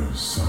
Bonjour,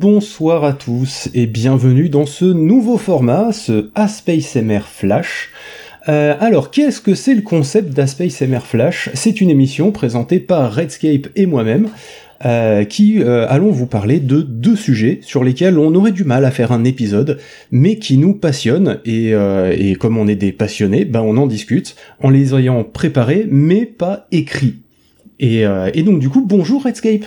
bonsoir à tous et bienvenue dans ce nouveau format, ce Aspace MR Flash. Euh, alors, qu'est-ce que c'est le concept d'Aspace MR Flash? C'est une émission présentée par Redscape et moi-même, euh, qui euh, allons vous parler de deux sujets sur lesquels on aurait du mal à faire un épisode, mais qui nous passionnent, et, et comme on est des passionnés, ben on en discute, en les ayant préparés, mais pas écrits. Et donc du coup, bonjour Redscape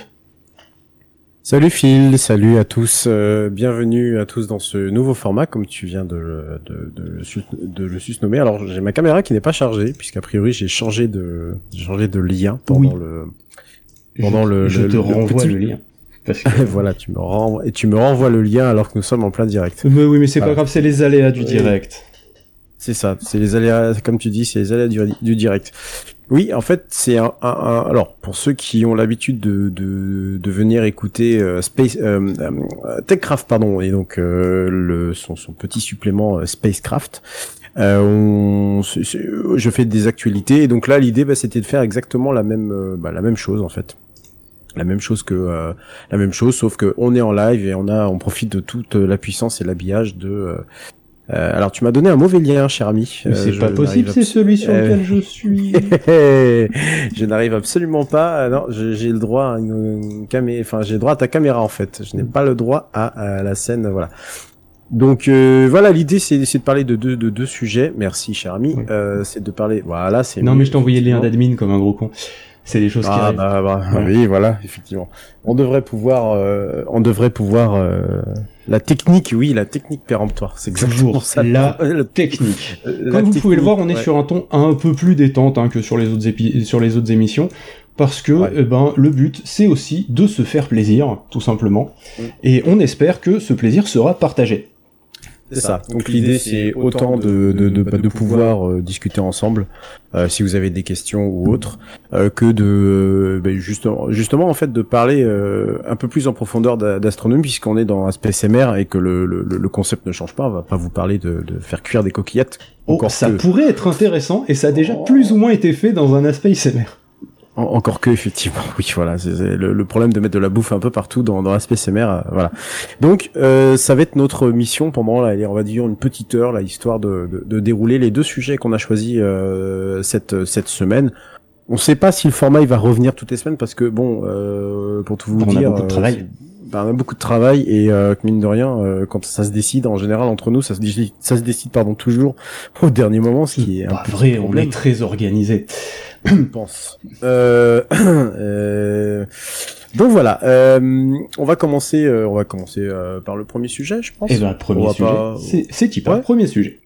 Salut Phil, salut à tous, euh, bienvenue à tous dans ce nouveau format comme tu viens de, de, de, de le susnommer. Alors j'ai ma caméra qui n'est pas chargée puisqu'a priori j'ai changé de changé de lien pendant le pendant le je te renvoie le lien. voilà, tu me renvoies et tu me renvoies le lien alors que nous sommes en plein direct. Mais oui, mais c'est pas grave, c'est les aléas du direct. C'est ça, c'est les aléas, comme tu dis, c'est les aléas du, direct. Oui, en fait, c'est un, un, Alors, pour ceux qui ont l'habitude de, de, de, venir écouter euh, Space euh, euh, Techcraft, pardon, et donc le son, son, petit supplément Spacecraft, on, je fais des actualités, et donc là, l'idée, bah, c'était de faire exactement la même, bah, la même chose en fait la même chose que la même chose sauf que on est en live et on a on profite de toute la puissance et l'habillage de euh, alors tu m'as donné un mauvais lien, cher ami. Euh, c'est pas possible, c'est celui sur lequel je suis. je n'arrive absolument pas. Non, j'ai le droit à une, caméra. Enfin, j'ai le droit à ta caméra en fait. Je n'ai pas le droit à, la scène. Voilà. Donc euh, voilà, l'idée c'est de parler de deux de deux sujets. Merci, cher ami. c'est de parler. Voilà, c'est. Non, mais je t'ai envoyé le lien d'admin comme un gros con c'est des choses qui ah, arrivent. Bah, bah, Oui, voilà, effectivement. On devrait pouvoir, euh, on devrait pouvoir euh, la technique, oui, la technique péremptoire. C'est exactement ça. La, technique. Euh, Comme vous pouvez le voir, on est sur un ton un peu plus détente hein, que sur les autres épi sur les autres émissions. Parce que eh ben le but c'est aussi de se faire plaisir tout simplement mm. et on espère que ce plaisir sera partagé. C'est ça. Donc l'idée c'est autant de, de, de, de pouvoir euh, discuter ensemble euh, si vous avez des questions ou autres euh, que de ben, justement justement en fait de parler un peu plus en profondeur d'astronomie puisqu'on est dans un SMR et que le, le, le, concept ne change pas. On va pas vous parler de, de faire cuire des coquillettes. Oh, ça pourrait être intéressant et ça a déjà plus ou moins été fait dans un aspect Encore que effectivement, oui, voilà, c'est le, problème de mettre de la bouffe un peu partout dans, dans l'aspect CMR, euh, voilà. Donc, euh, ça va être notre mission pendant, là, on va dire une petite heure, là, histoire de, de, dérouler les deux sujets qu'on a choisis euh, cette cette semaine. On sait pas si le format il va revenir toutes les semaines parce que bon, pour tout vous on dire, a beaucoup de travail. Bah, on a beaucoup de travail et mine de rien, quand ça se décide, en général entre nous, ça se décide, ça se décide pardon toujours au dernier moment, ce qui est un peu vrai. On est très organisé pense. Euh, euh, donc voilà, euh, on va commencer, euh, on va commencer euh, par le premier sujet, je pense. Et eh ben, le premier sujet, pas... c'est type, ouais. premier sujet.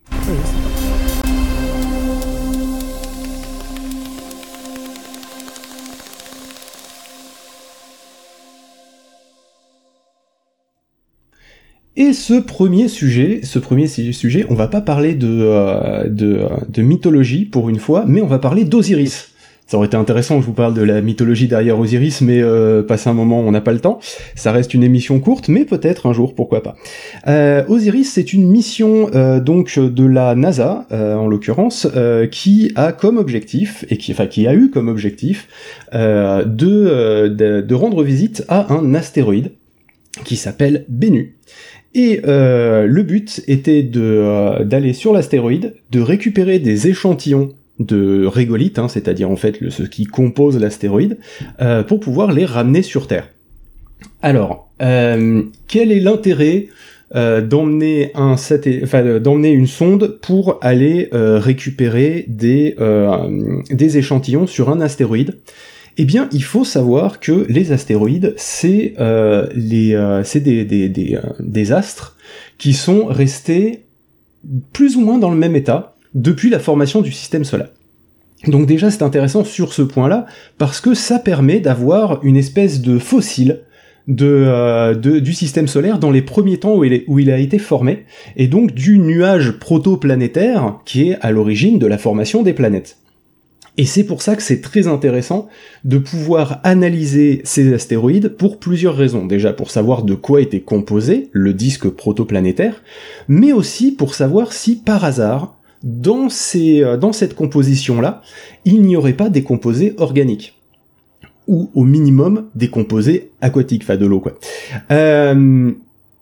Et ce premier sujet, ce premier sujet, on va pas parler de, euh, de, de, mythologie pour une fois, mais on va parler d'Osiris. Ça aurait été intéressant que je vous parle de la mythologie derrière Osiris, mais euh, passer un moment, on n'a pas le temps. Ça reste une émission courte, mais peut-être un jour, pourquoi pas. Euh, Osiris, c'est une mission euh, donc de la NASA, euh, en l'occurrence, qui a comme objectif et qui, enfin, qui a eu comme objectif de, de, de rendre visite à un astéroïde qui s'appelle Bennu. Et euh, le but était euh, d'aller sur l'astéroïde, de récupérer des échantillons de régolithes, hein, c'est-à-dire en fait le, ce qui compose l'astéroïde, euh, pour pouvoir les ramener sur Terre. Alors, quel est l'intérêt d'emmener un une sonde pour aller récupérer des des échantillons sur un astéroïde? Eh bien, il faut savoir que les astéroïdes, c'est les c'est des des, des, des astres qui sont restés plus ou moins dans le même état depuis la formation du système solaire. Donc déjà c'est intéressant sur ce point-là parce que ça permet d'avoir une espèce de fossile euh, du système solaire dans les premiers temps où il a été formé et donc du nuage protoplanétaire qui est à l'origine de la formation des planètes. Et c'est pour ça que c'est très intéressant de pouvoir analyser ces astéroïdes pour plusieurs raisons. Déjà pour savoir de quoi était composé le disque protoplanétaire, mais aussi pour savoir si par hasard, dans, ces, euh, dans cette composition-là, il n'y aurait pas des composés organiques. Ou au minimum des composés aquatiques, enfin de l'eau quoi. Euh,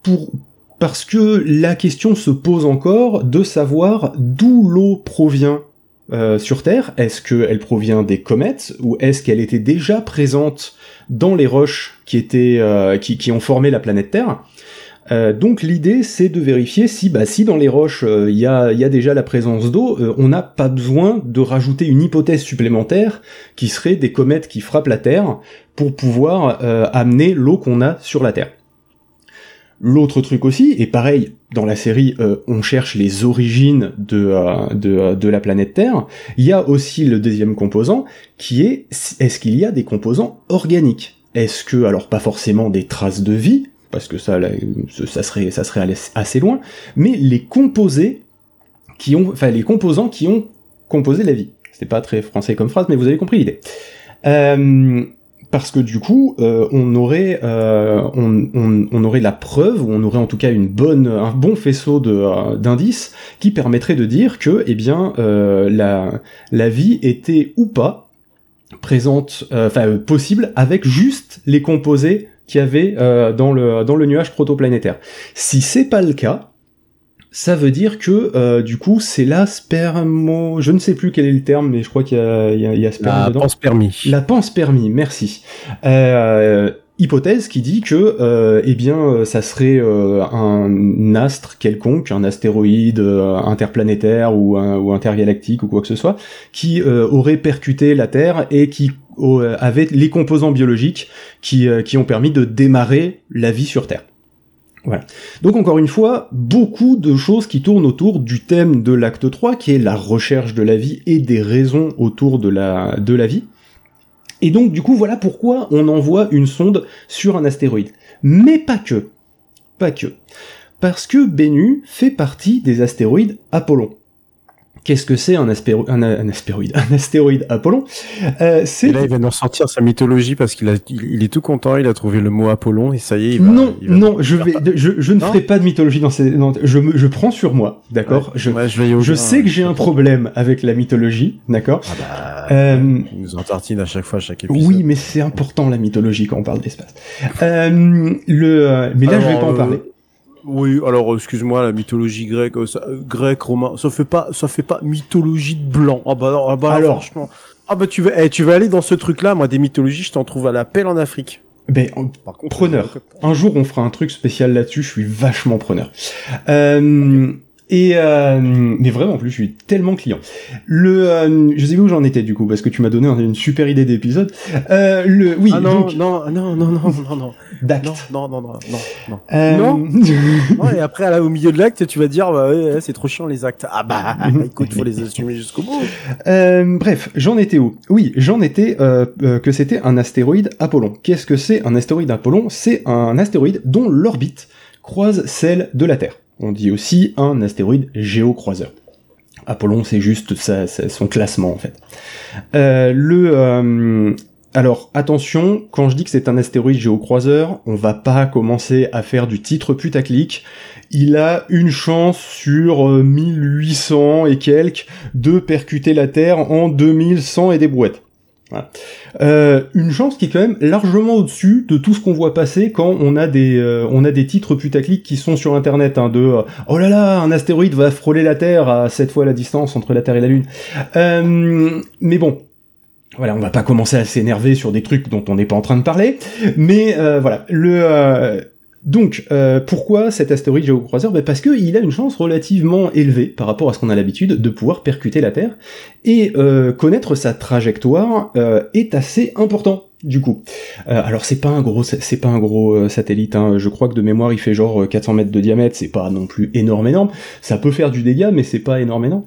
pour, parce que la question se pose encore de savoir d'où l'eau provient euh, sur Terre Est-ce qu'elle provient des comètes ou est-ce qu'elle était déjà présente dans les roches qui étaient euh, qui, ont formé la planète Terre? Euh, donc l'idée c'est de vérifier si bah si dans les roches il y, a, y, a, déjà la présence d'eau, on n'a pas besoin de rajouter une hypothèse supplémentaire qui serait des comètes qui frappent la Terre pour pouvoir amener l'eau qu'on a sur la Terre. L'autre truc aussi, et pareil, dans la série, euh, on cherche les origines de, euh, de, euh, de, la planète Terre, il y a aussi le deuxième composant, qui est, est-ce qu'il y a des composants organiques? Est-ce que, alors pas forcément des traces de vie, parce que ça, ça serait, ça serait assez loin, mais les composés qui ont, enfin les composants qui ont composé la vie. C'est pas très français comme phrase, mais vous avez compris l'idée. Parce que du coup, euh, on aurait, euh, on, aurait la preuve, ou on aurait en tout cas un bon faisceau euh, d'indices qui permettrait de dire que, eh bien, la la vie était ou pas présente, enfin possible avec juste les composés qu'il y avait dans le dans le nuage protoplanétaire. Si c'est pas le cas, ça veut dire que euh, du coup c'est la spermo, je ne sais plus quel est le terme, mais je crois qu'il y a, il y a, il y a la dedans. panspermie. La panspermie, merci. Euh, hypothèse qui dit que euh, eh bien euh, ça serait euh, un astre quelconque, un astéroïde interplanétaire ou, ou intergalactique ou quoi que ce soit, qui aurait percuté la Terre et qui avait les composants biologiques qui, qui ont permis de démarrer la vie sur Terre. Donc encore une fois, beaucoup de choses qui tournent autour du thème de l'acte 3, qui est la recherche de la vie et des raisons autour de la, de la vie. Et donc du coup, voilà pourquoi on envoie une sonde sur un astéroïde. Mais pas que. Pas que. Parce que Bennu fait partie des astéroïdes Apollon. Qu'est-ce que c'est un, un, un, astéroïde Un astéroïde Apollon? Euh, c'est... là, il va nous sortir sa mythologie parce qu'il a, il, est tout content, il a trouvé le mot Apollon et ça y est. Il va, non, non, je vais, je, je ne ferai pas de mythologie dans ces. je, me, je prends sur moi, d'accord? je, je, je sais que j'ai un problème avec la mythologie, d'accord? Ah bah, euh, il nous en tartine à chaque fois, à chaque épisode. Oui, mais c'est important la mythologie quand on parle d'espace. euh, le, euh, mais là, je vais pas en euh, parler. Oui, alors excuse-moi, la mythologie grecque, euh, ça, euh, grec, romain, ça fait pas, ça fait pas mythologie de blanc. Ah bah, ah bah alors, franchement. Ah bah tu veux, eh, tu veux aller dans ce truc-là, moi des mythologies, je t'en trouve à la pelle en Afrique. Ben, Par contre, preneur. Un jour, on fera un truc spécial là-dessus. Je suis vachement preneur. Euh, et euh, mais vraiment, en plus, je suis tellement client. Le, euh, je sais où j'en étais du coup, parce que tu m'as donné une super idée d'épisode. Euh, le, oui. Ah non, donc... non, non, non, non, non, non. D'acte. Non, non, non, non, non, non. Euh... non. et après, là, au milieu de l'acte, tu vas dire, bah, ouais, c'est trop chiant les actes. Ah bah, écoute, faut les assumer jusqu'au bout. Euh, bref, j'en étais où? Oui, j'en étais euh, euh, que c'était un astéroïde Apollon. Qu'est-ce que c'est un astéroïde Apollon? C'est un astéroïde dont l'orbite croise celle de la Terre. On dit aussi un astéroïde géocroiseur. Apollon, c'est juste son classement en fait. Euh, le euh, alors attention, quand je dis que c'est un astéroïde géocroiseur, on va pas commencer à faire du titre putaclic. Il a une chance sur 1800 euh, et quelques de percuter la Terre en 2100 et des brouettes. Euh, une chance qui est quand même largement au-dessus de tout ce qu'on voit passer quand on a des euh, on a des titres putaclic qui sont sur internet hein, de oh là là un astéroïde va frôler la Terre à cette fois la distance entre la Terre et la Lune. mais bon, voilà, on va pas commencer à s'énerver sur des trucs dont on n'est pas en train de parler, mais voilà, le Donc, euh, pourquoi cet astéroïde géocroiseur? Ben Parce qu'il a une chance relativement élevée par rapport à ce qu'on a l'habitude de pouvoir percuter la Terre, et euh, connaître sa trajectoire euh, est assez important. Du coup, euh, alors c'est pas un gros, c'est pas un gros euh, satellite. Hein. Je crois que de mémoire il fait genre 400 mètres de diamètre. C'est pas non plus énorme, énorme. Ça peut faire du dégât, mais c'est pas énorme, énorme.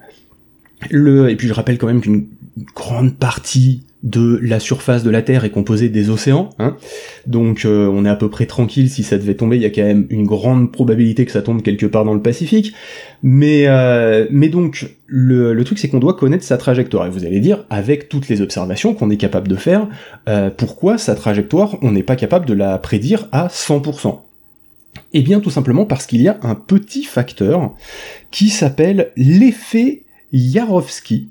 Le, et puis je rappelle quand même qu'une grande partie de la surface de la Terre est composée des océans, hein. donc euh, on est à peu près tranquille si ça devait tomber, il y a quand même une grande probabilité que ça tombe quelque part dans le Pacifique, mais euh, donc le, le truc c'est qu'on doit connaître sa trajectoire, et vous allez dire, avec toutes les observations qu'on est capable de faire, euh, pourquoi sa trajectoire, on n'est pas capable de la prédire à 100% Eh bien tout simplement parce qu'il y a un petit facteur qui s'appelle l'effet Yarovsky,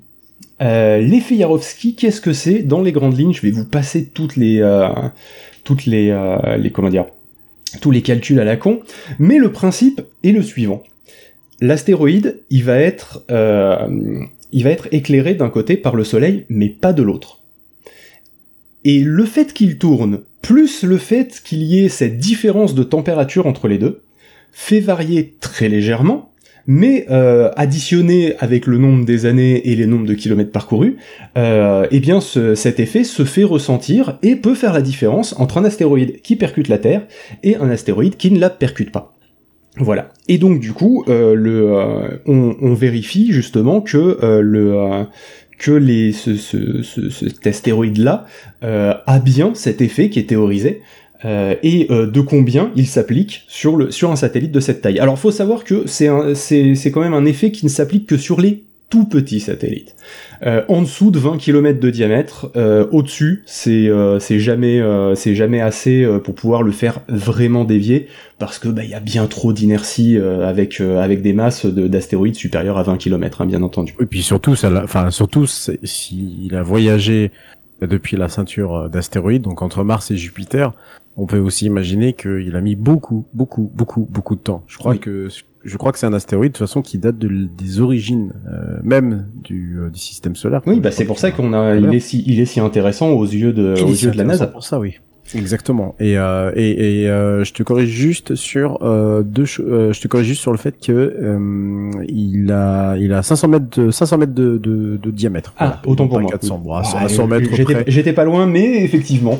euh, L'effet Yarovsky, qu'est-ce que c'est Dans les grandes lignes, je vais vous passer toutes les, euh, toutes les, euh, les, comment dire, tous les calculs à la con, mais le principe est le suivant. L'astéroïde, il va être, euh, il va être éclairé d'un côté par le Soleil, mais pas de l'autre. Et le fait qu'il tourne, plus le fait qu'il y ait cette différence de température entre les deux, fait varier très légèrement mais euh, additionné avec le nombre des années et les nombres de kilomètres parcourus, euh, eh bien ce, cet effet se fait ressentir et peut faire la différence entre un astéroïde qui percute la Terre et un astéroïde qui ne la percute pas. Voilà. Et donc du coup, euh, le, euh, on, vérifie justement que le que les, ce, ce, ce, cet astéroïde-là a bien cet effet qui est théorisé, euh, et euh, de combien il s'applique sur, le, sur un satellite de cette taille. Alors faut savoir que c'est quand même un effet qui ne s'applique que sur les tout petits satellites. Euh, en dessous de 20 km de diamètre, euh, au-dessus, c'est c'est jamais c'est jamais assez pour pouvoir le faire vraiment dévier parce que bah il y a bien trop d'inertie avec avec des masses d'astéroïdes supérieures à 20 km, hein, bien entendu. Et puis surtout enfin surtout s'il a voyagé depuis la ceinture d'astéroïdes, donc entre Mars et Jupiter, on peut aussi imaginer qu'il a mis beaucoup, beaucoup, beaucoup, beaucoup de temps. Je crois que je crois que c'est un astéroïde de toute façon qui date de, des origines euh, même du, euh, du, système solaire. Oui, bah c'est pour ça qu'on a, il est si, il est si intéressant aux yeux de, aux yeux de la NASA. Pour ça, oui. Exactement. Et euh, et, et euh, je te corrige juste sur euh, deux euh, je te corrige juste sur le fait que euh, il a il a 500 mètres de 500 mètres de, de, de diamètre. Ah, autant pour moi. 400 oui. à 100 mètres J'étais pas loin, mais effectivement.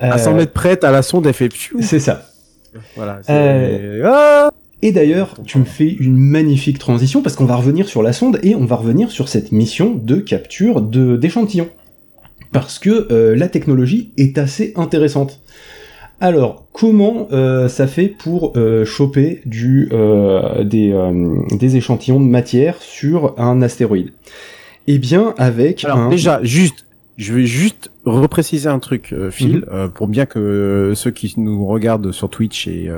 À 100 mètres près, à la sonde, elle fait. C'est ça. Voilà. Ah et d'ailleurs, tu me fais une magnifique transition parce qu'on va revenir sur la sonde et on va revenir sur cette mission de capture de d'échantillons parce que euh, la technologie est assez intéressante. Alors, comment euh, ça fait pour euh, choper du, euh, des, euh, des, échantillons de matière sur un astéroïde? Eh bien, avec Alors, un... déjà, juste, je vais juste repréciser un truc, euh, Phil, mm -hmm. pour bien que ceux qui nous regardent sur Twitch et,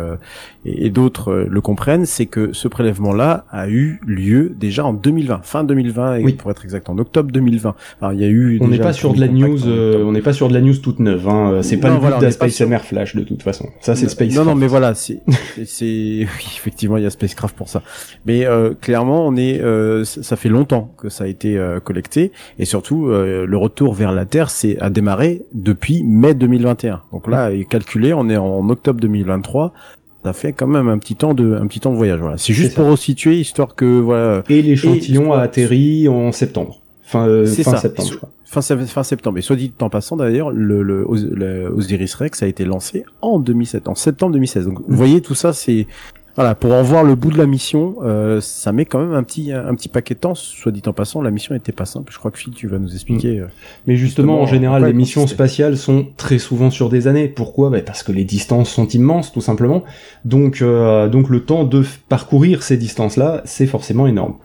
et, et d'autres le comprennent, c'est que ce prélèvement-là a eu lieu déjà en 2020, fin 2020, et oui. pour être exact, en octobre 2020. Alors, il y a eu. On n'est pas sur de la news, euh, on n'est pas sur de la news toute neuve. Hein. C'est pas non, le but voilà, Space sur... Flash de toute façon. Ça, c'est Space. Non, non, mais voilà, c'est, c'est, oui, effectivement, il y a Spacecraft pour ça. Mais euh, clairement, on est, euh, ça fait longtemps que ça a été collecté, et surtout, le retour vers la Terre, c'est à démarré depuis mai 2021. Donc là, est calculé, on est en octobre 2023 ça fait quand même un petit temps de un petit temps de voyage voilà. C'est juste pour resituer histoire que voilà et l'échantillon a atterri en septembre. Fin, euh, fin ça. septembre je crois. Fin, fin septembre. Et soit dit en passant d'ailleurs le, le, le, Osiris Rex a été lancé en 2007 en septembre 2016 donc vous voyez tout ça c'est voilà, pour en voir le bout de la mission, euh, ça met quand même un petit un petit paquet de temps. Soit dit en passant, la mission était pas simple. Je crois que Phil, tu vas nous expliquer. Mmh. Mais justement, en général, les missions spatiales sont très souvent sur des années. Pourquoi? Bah Parce que les distances sont immenses, tout simplement. Donc, euh, donc le temps de parcourir ces distances-là, c'est forcément énorme.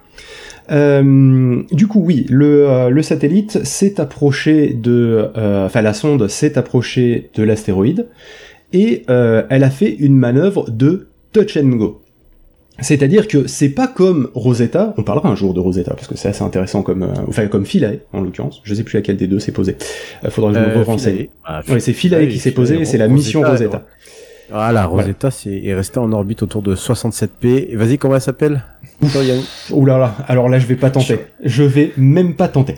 Euh, du coup, oui, le, euh, le satellite s'est approché de, enfin la sonde s'est approchée de l'astéroïde et elle a fait une manœuvre de touch and go. C'est-à-dire que c'est pas comme Rosetta, on parlera un jour de Rosetta, parce que c'est assez intéressant comme, euh, enfin comme Philae, en l'occurrence, je sais plus laquelle des deux s'est posée, euh, faudra que je me euh, renseigne. Ah, ouais, c'est Philae qui s'est posée, c'est la mission Rosetta. Voilà, Rosetta voilà. c'est est resté en orbite autour de 67P. Vas-y, comment elle s'appelle? Ouh là là, alors là je vais pas tenter. Je vais même pas tenter.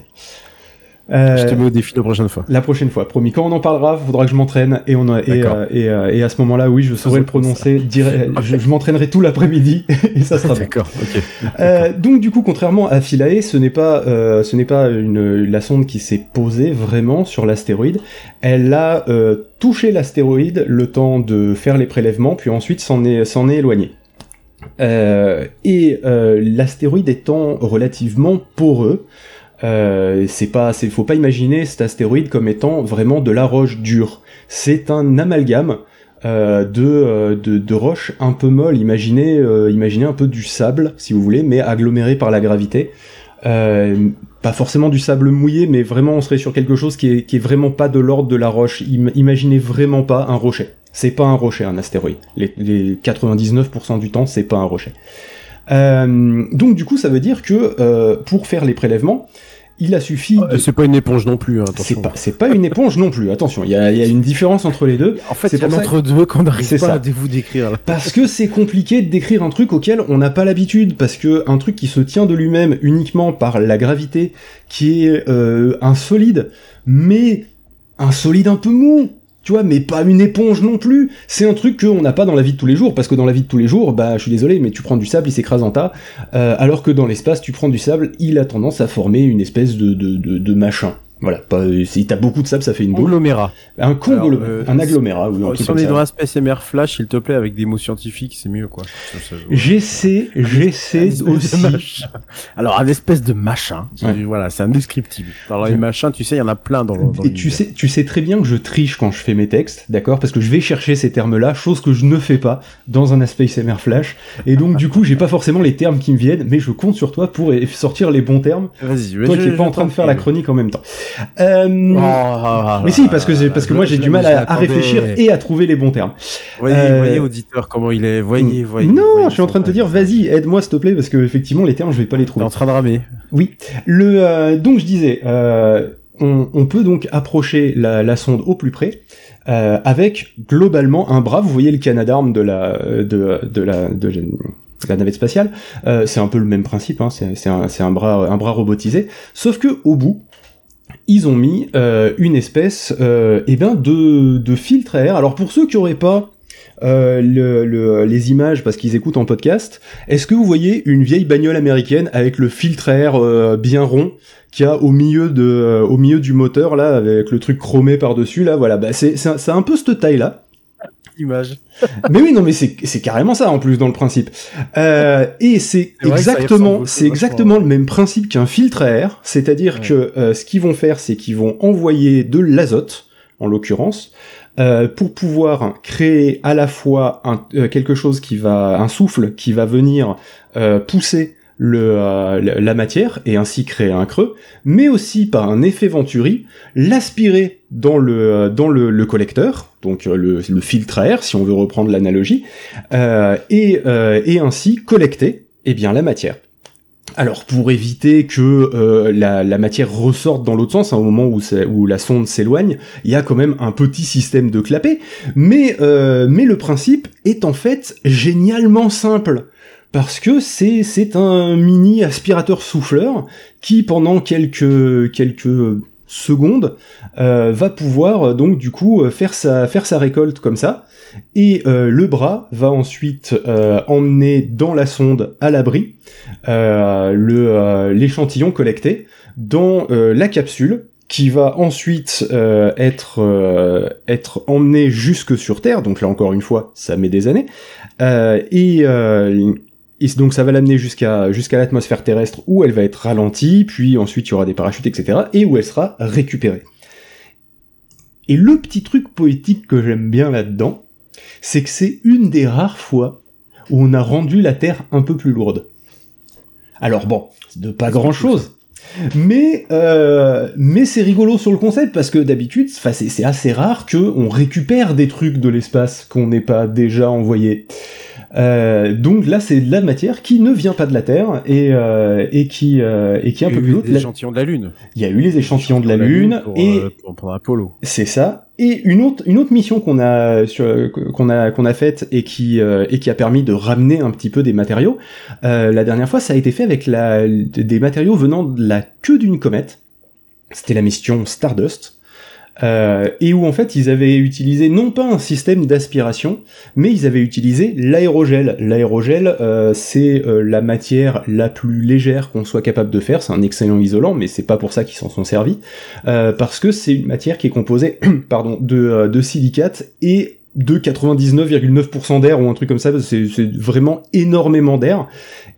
Euh, je te mets au défi la prochaine fois. La prochaine fois, promis. Quand on en parlera, faudra que je m'entraîne et on et, euh, et, euh, et, à ce moment-là, oui, je saurai le prononcer. je, je m'entraînerai tout l'après-midi et ça sera D'accord. Ok. Euh, donc du coup, contrairement à Philae, ce n'est pas ce n'est pas une la sonde qui s'est posée vraiment sur l'astéroïde. Elle a touché l'astéroïde le temps de faire les prélèvements, puis ensuite s'en est s'en est éloignée. Et l'astéroïde étant relativement poreux, euh, c'est pas, c'est, faut pas imaginer cet astéroïde comme étant vraiment de la roche dure. C'est un amalgame euh, de, euh, de, de roches un peu molles. Imaginez, euh, imaginez un peu du sable, si vous voulez, mais aggloméré par la gravité. pas forcément du sable mouillé, mais vraiment on serait sur quelque chose qui est, vraiment pas de l'ordre de la roche. imaginez vraiment pas un rocher. C'est pas un rocher, un astéroïde. Les, les 99% du temps, c'est pas un rocher. Euh, donc du coup, ça veut dire que euh, pour faire les prélèvements, il a suffi. Ah, c'est pas une éponge non plus. Hein, attention. C'est pas, pas une éponge non plus. Attention, il y a, y a, une différence entre les deux. En fait, c'est entre deux qu'on n'arrive pas à vous décrire. Parce que c'est compliqué de décrire un truc auquel on n'a pas l'habitude. Parce que un truc qui se tient de lui-même uniquement par la gravité, qui est euh, un solide, mais un solide un peu mou tu vois, mais pas une éponge non plus. C'est un truc qu'on n'a pas dans la vie de tous les jours, parce que dans la vie de tous les jours, bah, je suis désolé, mais tu prends du sable, il s'écrase en tas, euh, alors que dans l'espace, tu prends du sable, il a tendance à former une espèce de, de, de, de machin. Voilà, pas, si t'as beaucoup de sable, ça fait une boule. Agglomérat. Un conglomérat, euh, un agglomérat. Oui, si on est dans un space MR Flash, s'il te plaît, avec des mots scientifiques, c'est mieux, quoi. J'essaie, j'essaie aussi. Alors, un espèce de machin. Voilà, c'est indescriptible. Alors, les machins, tu sais, il y en a plein dans le, dans Et tu sais, tu sais très bien que je triche quand je fais mes textes, d'accord? Parce que je vais chercher ces termes-là, chose que je ne fais pas dans un space MR Flash. Et donc, du coup, j'ai pas forcément les termes qui me viennent, mais je compte sur toi pour sortir les bons termes. Vas-y, Toi qui es pas en train de faire la chronique en même temps. Euh, oh, mais si, parce que parce que moi j'ai du mal à, réfléchir et à trouver les bons termes. Voyez, euh, voyez auditeur comment il est. Voyez, voyez. Non, je suis en train de te dire, vas-y, aide-moi s'il te plaît, parce que effectivement les termes je vais pas les trouver. en train de ramer. Oui. Le euh, donc je disais, euh, on, on, peut donc approcher la, la sonde au plus près. Euh, avec globalement un bras, vous voyez le canadarme de la de, de la de, la navette spatiale, euh, c'est un peu le même principe, hein, c'est un, un, bras un bras robotisé, sauf que au bout, ils ont mis euh, une espèce euh, eh ben de, de filtre air. Alors pour ceux qui auraient pas euh, le, les images parce qu'ils écoutent en podcast, est-ce que vous voyez une vieille bagnole américaine avec le filtre à air euh, bien rond qui a au milieu de euh, au milieu du moteur là avec le truc chromé par dessus là voilà bah c'est c'est un peu cette taille là image. mais oui, non, mais c'est c'est carrément ça en plus dans le principe. Euh, et c'est exactement c'est exactement le même principe qu'un filtre à air, c'est-à-dire que euh, ce qu'ils vont faire, c'est qu'ils vont envoyer de l'azote, en l'occurrence, euh, pour pouvoir créer à la fois un, euh, quelque chose qui va un souffle qui va venir euh, pousser le, euh, la matière et ainsi créer un creux, mais aussi par un effet Venturi, l'aspirer dans le euh, dans le, le collecteur, donc euh, le, le, filtre à air si on veut reprendre l'analogie, euh, et, et ainsi collecter eh bien la matière. Alors pour éviter que euh, la, la, matière ressorte dans l'autre sens, à un moment où, où la sonde s'éloigne, il y a quand même un petit système de clapet, mais, euh, mais le principe est en fait génialement simple parce que c'est c'est un mini aspirateur souffleur qui pendant quelques quelques secondes euh, va pouvoir euh, donc du coup euh, faire sa faire sa récolte comme ça. Et euh, le bras va ensuite euh, emmener dans la sonde à l'abri l'échantillon collecté dans la capsule qui va ensuite être être emmené jusque sur Terre. Donc là encore une fois ça met des années. Et donc ça va l'amener jusqu'à jusqu'à l'atmosphère terrestre où elle va être ralentie, puis ensuite il y aura des parachutes, etc. et où elle sera récupérée. Et le petit truc poétique que j'aime bien là-dedans, c'est que c'est une des rares fois où on a rendu la Terre un peu plus lourde. Alors bon, de pas grand-chose, mais euh, mais c'est rigolo sur le concept parce que d'habitude, c'est assez rare que on récupère des trucs de l'espace qu'on n'ait pas déjà envoyé. Euh, donc là, c'est de la matière qui ne vient pas de la Terre et, euh, et qui euh, et qui est un peu plus haute. Les échantillons de la Lune. Il y a eu les échantillons de la, Lune, et euh, pour, Apollo. C'est ça. Et une autre une autre mission qu'on a qu'on a qu'on a faite et qui euh, et qui a permis de ramener un petit peu des matériaux. la dernière fois, ça a été fait avec la des matériaux venant de la queue d'une comète. c'était la mission Stardust. Euh, et où en fait ils avaient utilisé non pas un système d'aspiration, mais ils avaient utilisé l'aérogel. L'aérogel, euh, c'est euh, la matière la plus légère qu'on soit capable de faire. C'est un excellent isolant, mais c'est pas pour ça qu'ils s'en sont servis, parce que c'est une matière qui est composée, pardon, de, de silicate et de 99,9% d'air ou un truc comme ça. C'est vraiment énormément d'air.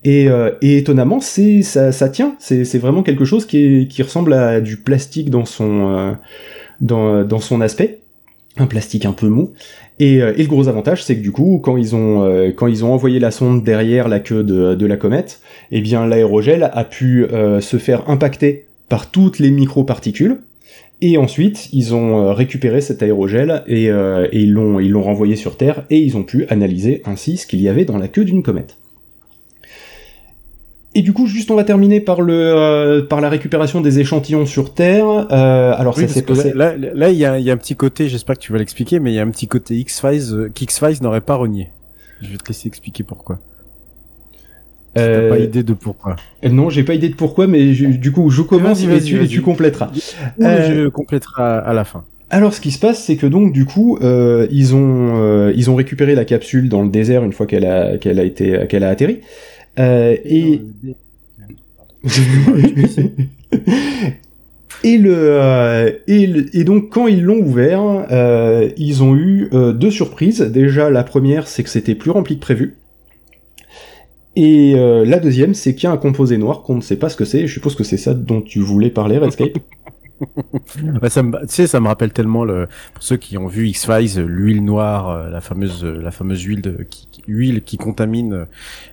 Et, et, étonnamment, c'est ça, ça tient. C'est vraiment quelque chose qui, est, qui ressemble à du plastique dans son dans, dans son aspect, un plastique un peu mou. Et, euh, et le gros avantage, c'est que du coup, quand ils ont euh, quand ils ont envoyé la sonde derrière la queue de, de la comète, eh bien l'aérogel a pu euh, se faire impacter par toutes les microparticules. Et ensuite, ils ont récupéré cet aérogel et, et ils l'ont ils l'ont renvoyé sur Terre et ils ont pu analyser ainsi ce qu'il y avait dans la queue d'une comète. Et du coup, juste on va terminer par le euh, par la récupération des échantillons sur Terre. Euh, alors ça c'est passé. Là, là, il y a, y a un petit côté. J'espère que tu vas l'expliquer, mais il y a un petit côté X Files euh, qu'X Files n'aurait pas renié. Je vais te laisser expliquer pourquoi. Euh... pas idée de pourquoi. Euh, non, j'ai pas idée de pourquoi, mais du coup, je commence et, tu, et tu compléteras. je compléterai à la fin. Alors, ce qui se passe, c'est que donc du coup, euh, ils ont ils ont récupéré la capsule dans le désert une fois qu'elle a qu'elle a été qu'elle a atterri. Euh, et et le, euh, et et donc quand ils l'ont ouvert, euh, ils ont eu euh, deux surprises. Déjà la première c'est que c'était plus rempli que prévu. Et euh, la deuxième c'est qu'il y a un composé noir qu'on ne sait pas ce que c'est. Je suppose que c'est ça dont tu voulais parler Redscape. bah, ça me, tu sais, ça me rappelle tellement le, pour ceux qui ont vu X Files, l'huile noire, euh, la fameuse, la fameuse huile de, qui, huile qui contamine,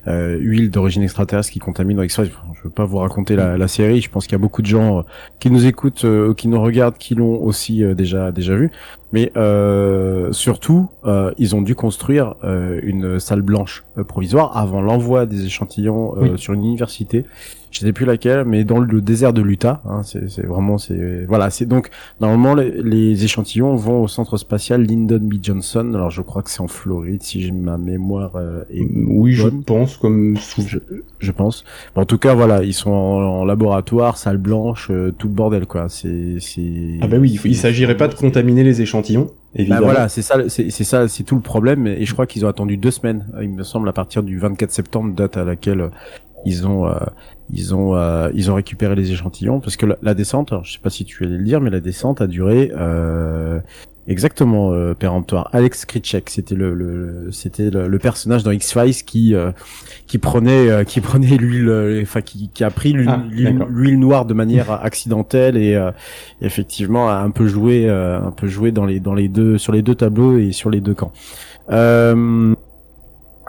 euh, huile d'origine extraterrestre qui contamine dans X Files. Je veux pas vous raconter la, la série. Je pense qu'il y a beaucoup de gens euh, qui nous écoutent, euh, qui nous regardent, qui l'ont aussi déjà déjà vu. Mais surtout, ils ont dû construire une salle blanche provisoire avant l'envoi des échantillons sur une université je sais plus laquelle, mais dans le désert de l'Utah. Hein, c'est vraiment, c'est voilà, c'est donc normalement les, échantillons vont au centre spatial Lyndon B Johnson. Alors je crois que c'est en Floride, si ma mémoire euh, est oui, je pense comme je, je pense. en tout cas, voilà, ils sont en, laboratoire, salle blanche, euh, tout le bordel quoi. C'est c'est ah bah oui, il, s'agirait pas de contaminer les échantillons. Bah évidemment. Bah voilà, c'est ça, c'est ça, c'est tout le problème. Et je crois qu'ils ont attendu deux semaines, il me semble, à partir du 24 septembre, date à laquelle ils ont euh, ils ont euh, ils ont récupéré les échantillons parce que la, descente, alors je sais pas si tu allais le dire, mais la descente a duré euh, exactement euh, péremptoire. Alex Kritchek, c'était le, le c'était le, personnage dans X Files qui qui prenait qui prenait l'huile, enfin qui, qui a pris ah, l'huile noire de manière accidentelle et effectivement a un peu joué un peu joué dans les dans les deux sur les deux tableaux et sur les deux camps. Euh,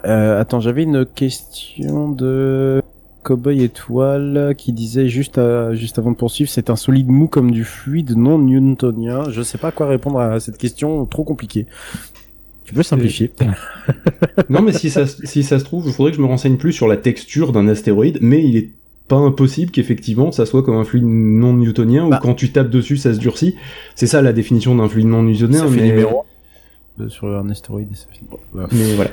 euh, attends, j'avais une question de Cowboy Étoile qui disait juste à, juste avant de poursuivre, c'est un solide mou comme du fluide non newtonien. Je sais pas quoi répondre à cette question, trop compliquée. Tu peux simplifier. non, mais si ça, si ça se trouve, il faudrait que je me renseigne plus sur la texture d'un astéroïde, mais il est pas impossible qu'effectivement ça soit comme un fluide non newtonien ou bah. quand tu tapes dessus ça se durcit. C'est ça la définition d'un fluide non newtonien. Ça mais... numéro sur un astéroïde. Mais voilà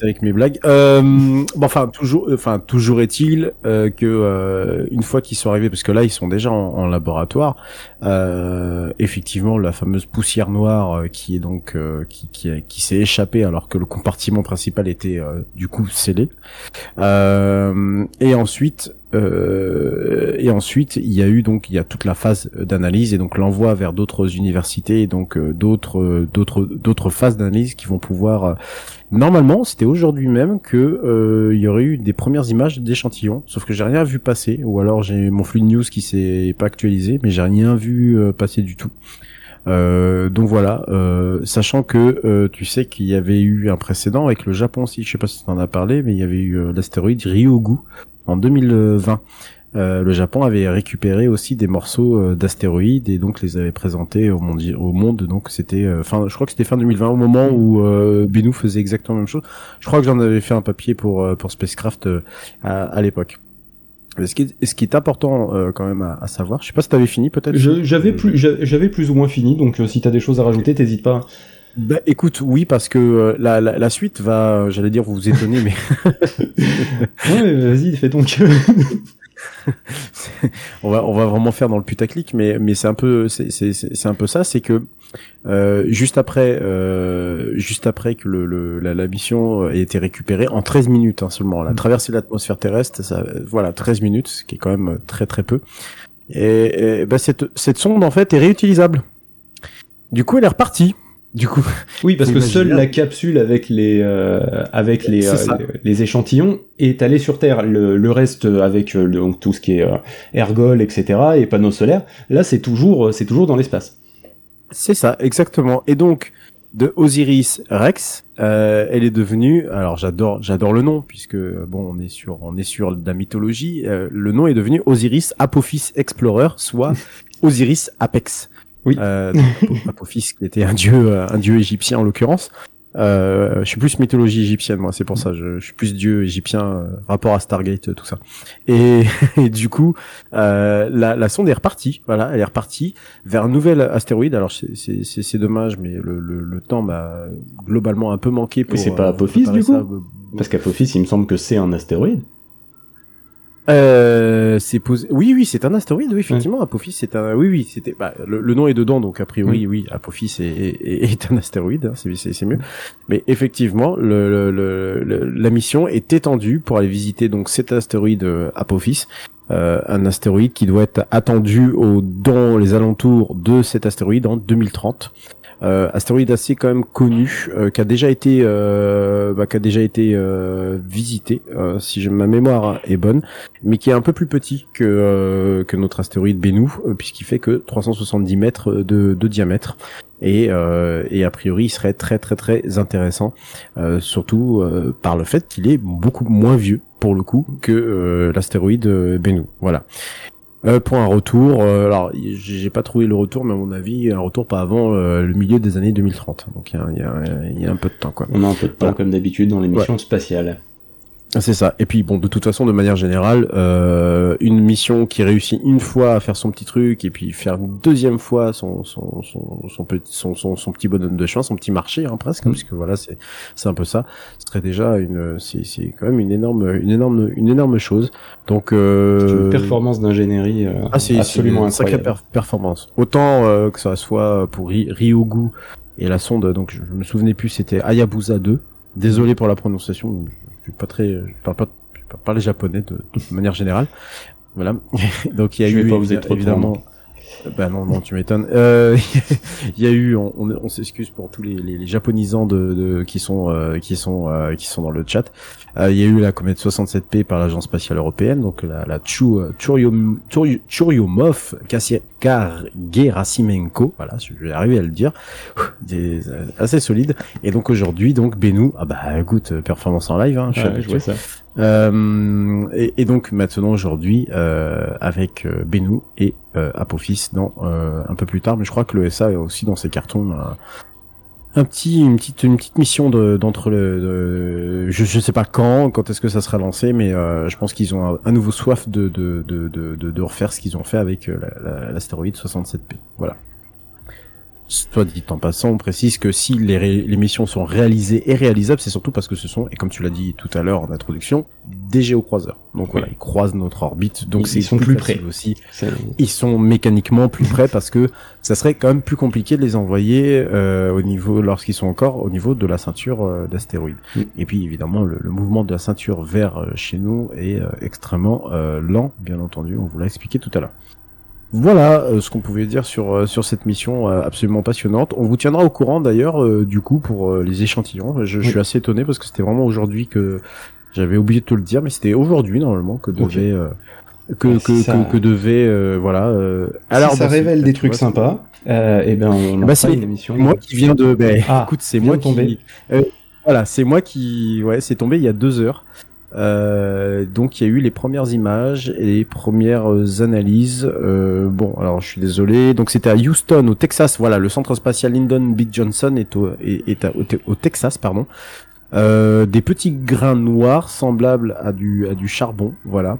avec mes blagues. Euh, bon, enfin toujours, enfin toujours est-il euh, que euh, une fois qu'ils sont arrivés, parce que là ils sont déjà en, laboratoire, euh, effectivement la fameuse poussière noire euh, qui est donc euh, qui qui, qui s'est échappée alors que le compartiment principal était du coup scellé. et ensuite euh, et ensuite, il y a eu donc il y a toute la phase d'analyse et donc l'envoi vers d'autres universités et donc euh, d'autres d'autres d'autres phases d'analyse qui vont pouvoir euh, normalement c'était aujourd'hui même que il y aurait eu des premières images d'échantillons sauf que j'ai rien vu passer ou alors j'ai mon flux de news qui s'est pas actualisé mais j'ai rien vu passer du tout. donc voilà, sachant que tu sais qu'il y avait eu un précédent avec le Japon aussi, je sais pas si tu en as parlé, mais il y avait eu l'astéroïde Ryugu en 2020. Euh, le Japon avait récupéré aussi des morceaux euh, d'astéroïdes et donc les avait présentés au monde. Au monde donc c'était euh, fin, je crois que c'était fin 2020 au moment où euh, Benou faisait exactement la même chose. Je crois que j'en avais fait un papier pour pour Spacecraft à, à l'époque. Ce qui, est, ce qui est important quand même à, savoir, je sais pas si t'avais fini peut-être. J'avais plus, j'avais plus ou moins fini, donc si t'as des choses à rajouter, t'hésites pas. Bah, écoute, oui, parce que euh, la, la, la, suite va, j'allais dire, vous étonner, mais. ouais, vas-y, fais donc. on va on va vraiment faire dans le putaclic, mais mais c'est un peu c'est c'est un peu ça, c'est que euh, juste après euh, juste après que le, le la, la, mission ait été récupérée en 13 minutes hein, seulement, la mm. traversée de l'atmosphère terrestre, ça voilà 13 minutes, ce qui est quand même très très peu. Et, et bah cette cette sonde en fait est réutilisable. Du coup, elle est repartie. Du coup, oui, parce que seule la capsule avec les euh, avec les, euh, les, échantillons est allée sur Terre. Le, le reste avec euh, donc tout ce qui est ergol, etc. et panneaux solaires, là c'est toujours c'est toujours dans l'espace. C'est ça, exactement. Et donc de Osiris Rex, elle est devenue. Alors j'adore j'adore le nom puisque bon on est sur on est sur de la mythologie. le nom est devenu Osiris Apophis Explorer, soit Osiris Apex. Oui. Euh, Apophis qui était un dieu, un dieu égyptien en l'occurrence. Euh, je suis plus mythologie égyptienne moi, c'est pour ça. Je, je, suis plus dieu égyptien, euh, rapport à Stargate, tout ça. Et, du coup, euh, la, la, sonde est repartie. Voilà, elle est repartie vers un nouvel astéroïde. Alors c'est dommage, mais le, le, le temps m'a globalement un peu manqué. Pour, mais c'est pas euh, Apophis du coup Parce qu'Apophis, il me semble que c'est un astéroïde. Euh, c'est posé. Oui, oui, c'est un astéroïde. Oui, effectivement, Apophis, c'est un. Oui, oui, c'était. Bah, le, nom est dedans, donc a priori, oui, Apophis est, est, est, un astéroïde. Hein, c'est mieux. Mais effectivement, le, le, la mission est étendue pour aller visiter donc cet astéroïde euh, Apophis. Euh, un astéroïde qui doit être attendu au, dans les alentours de cet astéroïde en 2030. Euh, astéroïde assez quand même connu, euh, qui a déjà été, euh, bah, qui a déjà été euh, visité, si je, ma mémoire est bonne, mais qui est un peu plus petit que que notre astéroïde Bennu, puisqu'il fait que 370 mètres de, de diamètre. Et, et a priori, il serait très très très intéressant, surtout par le fait qu'il est beaucoup moins vieux pour le coup que l'astéroïde Bennu. Voilà. Euh, pour un retour, euh, alors j'ai pas trouvé le retour, mais à mon avis, un retour pas avant euh, le milieu des années 2030. Donc il y a, y, a, y a, un peu de temps, quoi. On a un peu de temps, comme d'habitude, dans l'émission spatiale. C'est ça. Et puis bon, de toute façon, de manière générale, euh, une mission qui réussit une fois à faire son petit truc et puis faire une deuxième fois son son son son petit son, son, son petit bonhomme de chemin, son petit marché hein, presque, mm. parce que voilà, c'est c'est un peu ça. Ce serait déjà une c'est c'est quand même une énorme une énorme une énorme chose. Donc euh, une performance d'ingénierie euh, ah, c'est absolument une sacrée performance. Autant euh, que ça soit pour Ryogu et la sonde, donc je, me souvenais plus, c'était Hayabusa 2. Désolé pour la prononciation, je suis pas très, je parle pas, je parle pas les japonais de, de manière générale. Voilà. Donc il y a eu pas vous êtes évidemment. Bah non, non, tu m'étonnes. Euh, il y a eu, on, on, s'excuse pour tous les, les, les japonisants de, de, qui sont euh, qui sont euh, qui sont dans le chat. Euh, il y a eu la comète 67P par l'agence spatiale européenne, donc la, la Churyumov Gerasimenko, voilà, je vais arriver à le dire, des, assez solide. Et donc aujourd'hui, donc Benou, ah bah écoute, performance en live, hein, je ouais, ça. Euh, et, et, donc maintenant aujourd'hui euh, avec euh, Benou et euh, Apophis dans euh, un peu plus tard, mais je crois que le SA a aussi dans ses cartons un petit une petite une petite mission d'entre le je je sais pas quand quand est-ce que ça sera lancé mais euh, je pense qu'ils ont un, nouveau soif de de, de de de refaire ce qu'ils ont fait avec l'astéroïde 67P voilà Soit dit en passant, on précise que si les, les missions sont réalisées et réalisables, c'est surtout parce que ce sont, et comme tu l'as dit tout à l'heure en introduction, des géocroiseurs. Donc voilà, ils croisent notre orbite, donc ils, sont plus, près aussi. Ils sont mécaniquement plus près parce que ça serait quand même plus compliqué de les envoyer euh, au niveau, lorsqu'ils sont encore au niveau de la ceinture euh, d'astéroïdes. Mm. Et puis évidemment, le, mouvement de la ceinture vers euh, chez nous est extrêmement lent, bien entendu. On vous l'a expliqué tout à l'heure. Voilà euh, ce qu'on pouvait dire sur euh, sur cette mission euh, absolument passionnante. On vous tiendra au courant d'ailleurs du coup pour les échantillons. Je, suis assez étonné parce que c'était vraiment aujourd'hui que j'avais oublié de te le dire, mais c'était aujourd'hui normalement que devait que, que, que, devait voilà. alors si ça bah, révèle des trucs sympas. et eh ben on bah, c'est une émission. Moi qui viens de. Bah, ah, écoute, c'est moi qui. voilà, c'est moi qui. Ouais, c'est tombé il y a deux heures. Euh, donc il y a eu les premières images et les premières analyses. Euh, bon, alors je suis désolé. Donc c'était à Houston, au Texas. Voilà, le centre spatial Lyndon B. Johnson est au, Texas, pardon. Euh, des petits grains noirs semblables à du charbon. Voilà.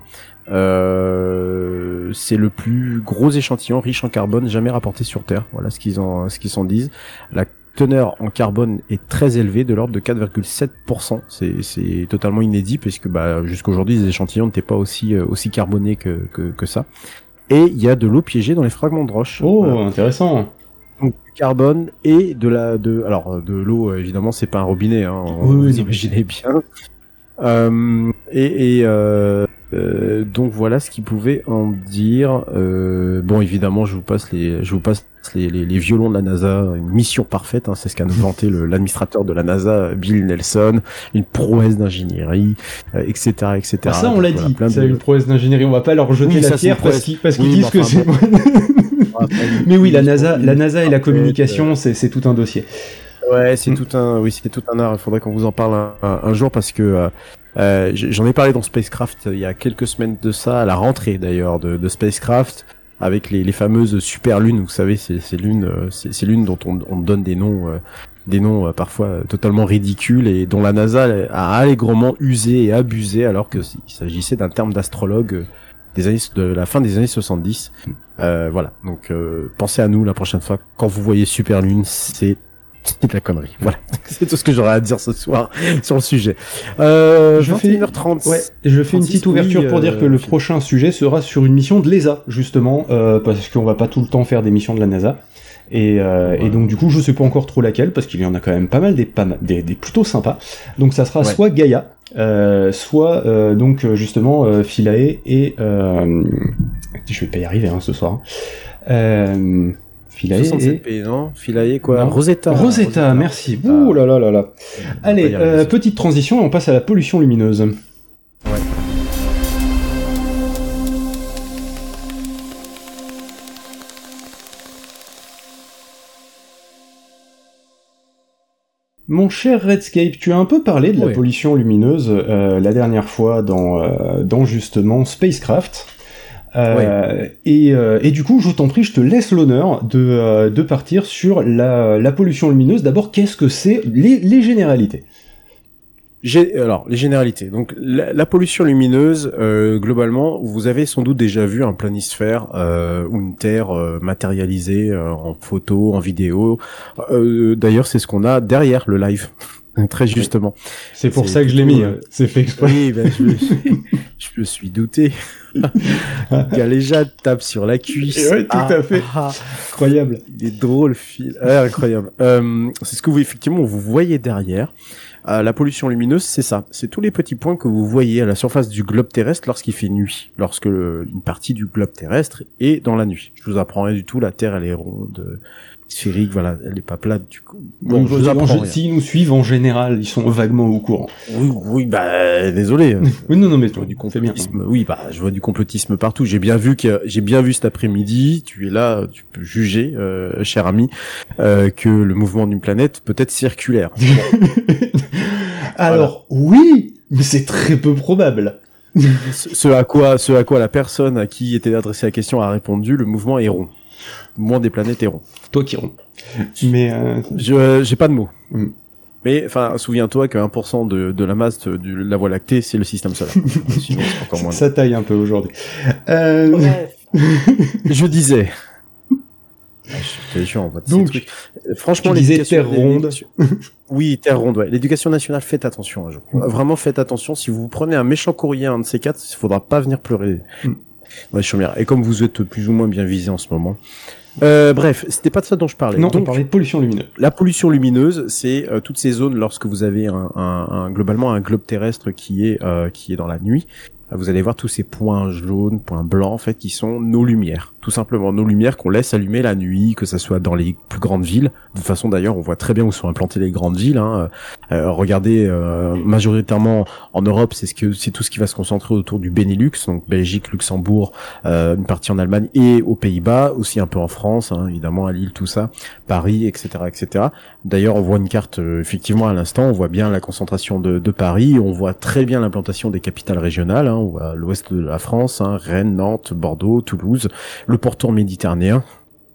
Euh, c'est le plus gros échantillon riche en carbone jamais rapporté sur Terre. Voilà ce qu'ils en ce s'en disent. Teneur en carbone est très élevée, de l'ordre de 4,7%. C'est, totalement inédit puisque bah, jusqu'aujourd'hui les échantillons n'étaient pas aussi euh, aussi carbonés que, que, que ça. Et il y a de l'eau piégée dans les fragments de roche. Oh, intéressant. Donc du carbone et de la de alors de l'eau évidemment c'est pas un robinet hein, oui, vous imaginez bien. Euh, et, et euh, euh, donc voilà ce qu'il pouvait en dire. Euh, bon, évidemment, je vous passe les, je vous passe les, les, les violons de la NASA, une mission parfaite. Hein, c'est ce qu'a le- l'administrateur de la NASA, Bill Nelson, une prouesse d'ingénierie, euh, etc., etc. Ah, ça, on l'a voilà, dit. C'est de- une prouesse d'ingénierie. On va pas leur jeter Oui, la ça, pierre parce qu'ils Oui, disent que c'est. mais oui, la NASA, la NASA et la communication, c'est c'est tout un dossier. Ouais, c'est tout un, oui, c'est tout un art. Il faudrait qu'on vous en parle un, un- un jour parce que euh, j'en ai parlé dans Spacecraft euh, il y a quelques semaines de ça, à la rentrée d'ailleurs de, Spacecraft, avec les, fameuses super lunes. Vous savez, c'est ces lunes, euh, c'est ces lunes dont on, on donne des noms, euh, des noms euh, parfois totalement ridicules et dont la NASA a allègrement usé et abusé alors que s- il s'agissait d'un terme d'astrologue. des années de la fin des années 70 euh, voilà donc pensez à nous la prochaine fois quand vous voyez super lune c'est c'est de la connerie. Voilà. C'est tout ce que j'aurais à dire ce soir sur le sujet. Euh, Je fais- 21h30. Ouais, je fais une petite ouverture oui, pour dire euh, que le Philippe. prochain sujet sera sur une mission de l'ESA, justement, euh, parce qu'on va pas tout le temps faire des missions de la NASA. Et, euh, et donc du coup, je sais pas encore trop laquelle, parce qu'il y en a quand même pas mal des, pas mal- des, des plutôt sympas. Donc ça sera Ouais. soit Gaia, euh, soit euh, donc euh, justement euh, Philae et euh, je vais pas y arriver hein, ce soir. Euh, Philae et 67p, non Philae, quoi Non. Rosetta. Rosetta, merci. Ah. Ouh là là là là. Allez, euh, petite transition, et on passe à la pollution lumineuse. Mon cher Redscape, tu as un peu parlé de la Ouais. pollution lumineuse euh, la dernière fois dans, euh, dans justement Spacecraft. Euh, et, euh, et du coup, je t'en prie, je te laisse l'honneur de, euh, de partir sur la, la pollution lumineuse. D'abord, qu'est-ce que c'est les, les généralités? Alors, les généralités. Donc, la, la pollution lumineuse, globalement, vous avez sans doute déjà vu un planisphère ou une Terre matérialisée en photo, en vidéo. D'ailleurs, c'est ce qu'on a derrière le live, très justement. C'est pour ça que je l'ai mis. euh, hein. C'est fait exprès. Oui, ben, je, me suis- je me suis douté. Galéjade tape sur la cuisse. Ouais, tout à fait. ah. Incroyable. Il est drôle, Phil. Incroyable. Euh, c'est ce que vous effectivement vous voyez derrière. Euh, la pollution lumineuse, c'est ça. C'est tous les petits points que vous voyez à la surface du globe terrestre lorsqu'il fait nuit, lorsque le- une partie du globe terrestre est dans la nuit. Je vous apprends rien du tout. La Terre, elle est ronde, euh, sphérique. Voilà, elle est pas plate du coup. Bon, je vous apprends. S'ils nous suivent en général, ils sont vaguement au courant. Oui, oui, bah désolé. Oui, non, non, mais Je vois du complotisme. Oui, bah, je vois du complotisme partout. J'ai bien vu que j'ai bien vu cet après-midi. Tu es là, tu peux juger, euh, cher ami, euh, que le mouvement d'une planète peut être circulaire. Alors, oui, mais c'est très peu probable. ce à quoi, ce à quoi la personne à qui était adressée la question a répondu, le mouvement est rond. Mouvement des planètes est rond. Toi qui rond. Mais euh, Je, euh, j'ai pas de mots. Mm. Mais, enfin, souviens-toi que 1% de, de la masse de, de la Voie lactée, c'est le système solaire. Sinon, encore moins. ça taille un peu aujourd'hui. Euh, Je disais. Ah, je on voit ces Donc, trucs. Euh, Franchement, l'éducation- terre ronde. Oui, terre ronde, ouais. L'éducation nationale, faites attention un jour. Vraiment, faites attention. Si vous prenez un méchant courrier, un de ces quatre, il faudra pas venir pleurer. Ouais, chaumière. Et comme vous êtes plus ou moins bien visé en ce moment. Euh, bref, c'était pas de ça dont je parlais. non, on parlait de pollution lumineuse. la pollution lumineuse, c'est euh, toutes ces zones lorsque vous avez un, un- un- globalement un globe terrestre qui est euh, qui est dans la nuit. Euh, Vous allez voir tous ces points jaunes, points blancs en fait, qui sont nos lumières, tout simplement nos lumières qu'on laisse allumer la nuit, que ça soit dans les plus grandes villes. De toute façon, d'ailleurs, on voit très bien où sont implantées les grandes villes. Hein. Euh, regardez, euh, majoritairement en Europe, c'est ce tout ce qui va se concentrer autour du Benelux, donc Belgique, Luxembourg, euh, une partie en Allemagne et aux Pays-Bas, aussi un peu en France, hein, évidemment à Lille, tout ça. Paris, etc., etc. D'ailleurs, on voit une carte euh, effectivement à l'instant, on voit bien la concentration de, de Paris, on voit très bien l'implantation des capitales régionales, hein, on voit l'ouest de la France, hein, Rennes, Nantes, Bordeaux, Toulouse, le pourtour méditerranéen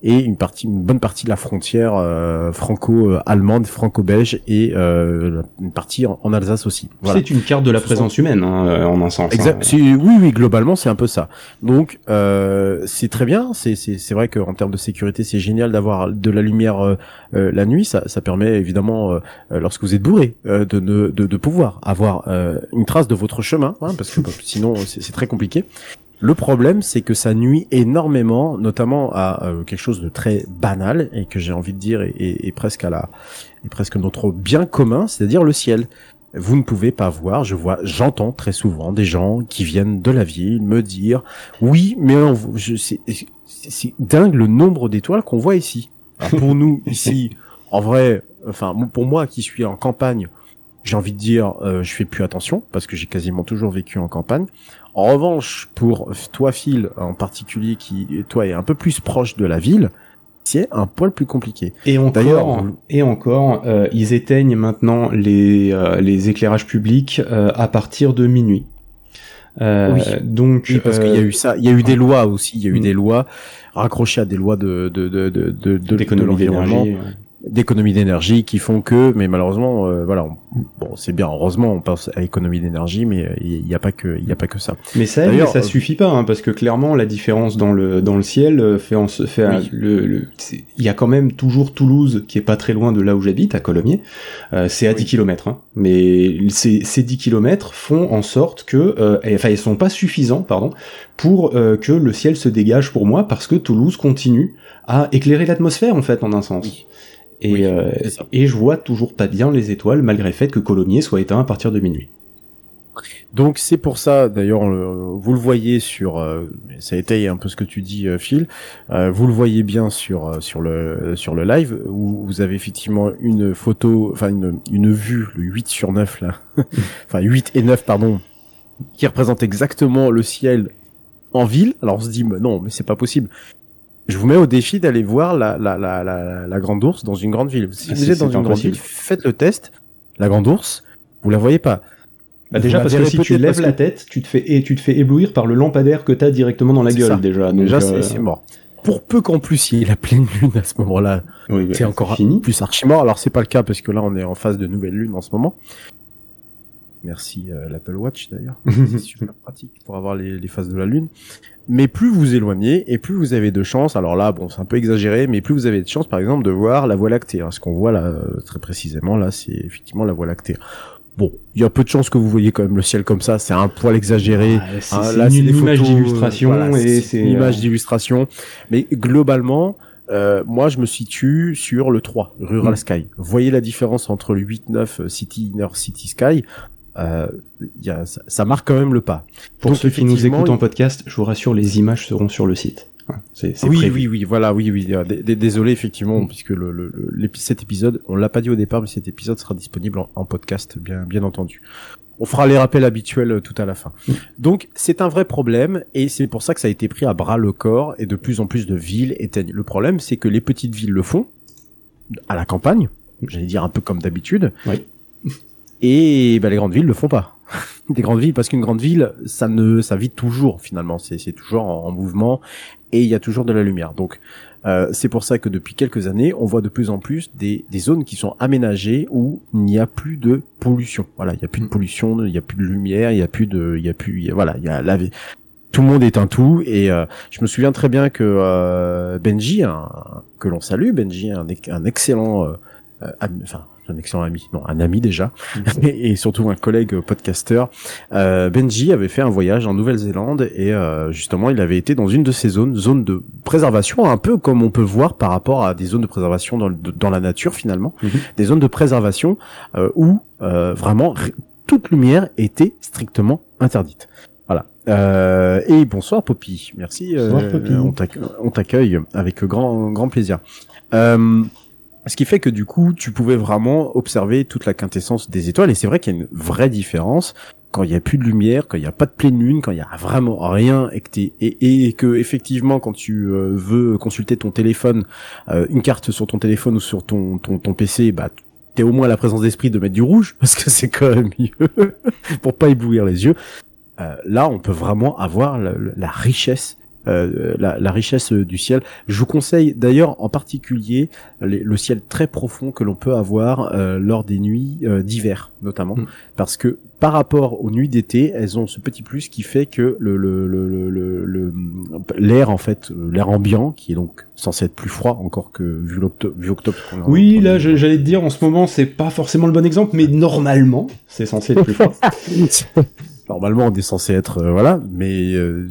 et une partie, une bonne partie de la frontière euh, franco-allemande, franco-belge et euh, une partie en, Alsace aussi. Voilà. C'est une carte de la présence humaine hein, en un sens. Exact. Hein. Oui, oui, globalement c'est un peu ça. Donc c'est très bien. C'est c'est vrai qu'en termes de sécurité c'est génial d'avoir de la lumière la nuit. Ça, ça permet évidemment lorsque vous êtes bourré de, de, de pouvoir avoir une trace de votre chemin, hein, parce que sinon c'est très compliqué. Le problème, c'est que ça nuit énormément, notamment à euh, quelque chose de très banal et que j'ai envie de dire est, presque à la, est presque notre bien commun, c'est-à-dire le ciel. Vous ne pouvez pas voir, je vois, j'entends très souvent des gens qui viennent de la ville me dire, oui, mais c'est dingue le nombre d'étoiles qu'on voit ici. pour nous ici, en vrai, enfin pour moi qui suis en campagne, j'ai envie de dire, euh, je fais plus attention parce que j'ai quasiment toujours vécu en campagne. En revanche, pour toi, Phil, en particulier, qui toi est un peu plus proche de la ville, c'est un poil plus compliqué. Et encore, et encore, euh, ils éteignent maintenant les euh, les éclairages publics à partir de minuit. oui. Donc, parce qu'il y a eu ça, il y a eu des lois aussi, il y a eu des lois raccrochées à des lois de de de de de, de, de l'environnement d'économie d'énergie qui font que mais malheureusement euh, voilà bon c'est bien heureusement on pense à économie d'énergie mais il n'y a pas que il y a pas que ça. Mais ça ça euh, suffit pas hein, parce que clairement la différence dans le dans le ciel euh, fait en fait le il y a quand même toujours Toulouse qui est pas très loin de là où j'habite à Colomiers c'est à 10 km hein, mais ces ces 10 km font en sorte que enfin ils sont pas suffisants pardon pour que le ciel se dégage pour moi parce que Toulouse continue à éclairer l'atmosphère en fait en un sens. Et, euh, et je vois toujours pas bien les étoiles malgré le fait que Colomiers soit éteint à partir de minuit. Donc c'est pour ça, d'ailleurs, vous le voyez sur, euh, ça étaye un peu ce que tu dis, euh, Phil. vous le voyez bien sur sur le sur le live où vous avez effectivement une photo, enfin une une vue, le 8 sur 9 là, enfin 8 et 9 pardon, qui représente exactement le ciel en ville. Alors on se dit mais non, mais c'est pas possible je vous mets au défi d'aller voir la, la, la, la, la grande ours dans une grande ville. Si ah, vous êtes dans une grande ville, faites le test. La grande ours, vous la voyez pas. Bah déjà parce que si tu lèves la tête, tu te fais et tu te fais éblouir par le lampadaire que t'as directement dans la gueule déjà. déjà euh, c'est mort. Pour peu qu'en plus il y ait la pleine lune à ce moment-là, c'est encore fini. plus archi mort. Alors c'est pas le cas parce que là on est en phase de nouvelle lune en ce moment. Merci euh, l'Apple Watch d'ailleurs, c'est super pratique pour avoir les, les phases de la lune mais plus vous éloignez et plus vous avez de chance. Alors là, bon, c'est un peu exagéré, mais plus vous avez de chance, par exemple, de voir la Voie lactée. ce qu'on voit là, euh, très précisément, là, c'est effectivement la Voie lactée. Bon, il y a peu de chances que vous voyez quand même le ciel comme ça. C'est un poil exagéré. c'est hein, une image d'illustration et c'est une image d'illustration. Mais globalement, euh, moi, je me situe sur le 3, Rural mm. Sky. Vous voyez la différence entre le 8-9 City Inner City Sky euh, y a, ça, marque quand même le pas. Pour ceux qui nous écoutent en podcast, je vous rassure, les images seront sur le site. oui, oui, oui, voilà, oui, oui. Désolé, effectivement, mm. puisque le, le, cet épisode, on l'a pas dit au départ, mais cet épisode sera disponible en, podcast, bien, bien entendu. On fera les rappels habituels euh, tout à la fin. Mm. Donc, c'est un vrai problème, et c'est pour ça que ça a été pris à bras le corps, et de plus en plus de villes éteignent. Le problème, c'est que les petites villes le font, à la campagne, j'allais dire un peu comme d'habitude. Oui. Et bah, les grandes villes le font pas. des grandes villes, parce qu'une grande ville, ça ne, ça vit toujours finalement. C'est, c'est toujours en, mouvement et il y a toujours de la lumière. Donc euh, c'est pour ça que depuis quelques années, on voit de plus en plus des, des zones qui sont aménagées où il n'y a plus de pollution. Voilà, il n'y a plus de pollution, il n'y a plus de lumière, il n'y a plus de, il y a plus, voilà, il y a la tout le monde est un tout et euh, je me souviens très bien que euh, Benji, que l'on salue, Benji, un, un excellent, euh, enfin un excellent ami, non, un ami déjà, et, surtout un collègue podcasteur. Euh, Benji avait fait un voyage en Nouvelle-Zélande et euh, justement il avait été dans une de ces zones, zone de préservation, un peu comme on peut voir par rapport à des zones de préservation dans, dans la nature finalement, mhm. des zones de préservation euh, où euh, vraiment toute lumière était strictement interdite. Voilà. Euh, et bonsoir Poppy, merci. Bonsoir, Poppy. On t'accueille avec grand grand plaisir. Euh, ce qui fait que du coup, tu pouvais vraiment observer toute la quintessence des étoiles. Et c'est vrai qu'il y a une vraie différence quand il y a plus de lumière, quand il y a pas de pleine lune, quand il y a vraiment rien et que et, et que effectivement quand tu euh, veux consulter ton téléphone, euh, une carte sur ton téléphone ou sur ton PC, bah t'es au moins la présence d'esprit de mettre du rouge parce que c'est quand même mieux pour pas éblouir les yeux. Euh, là, on peut vraiment avoir la richesse euh, la, la, richesse du ciel. Je vous conseille d'ailleurs en particulier le ciel très profond que l'on peut avoir euh, lors des nuits euh, d'hiver notamment, mm. parce que par rapport aux nuits d'été, elles ont ce petit plus qui fait que le l'air le, le, le, l'air en fait, l'air ambiant qui est donc censé être plus froid encore que vu octobre. Oui, là j'allais te dire en ce moment c'est pas forcément le bon exemple, mais normalement c'est censé être plus froid. normalement on est censé être euh, voilà mais euh,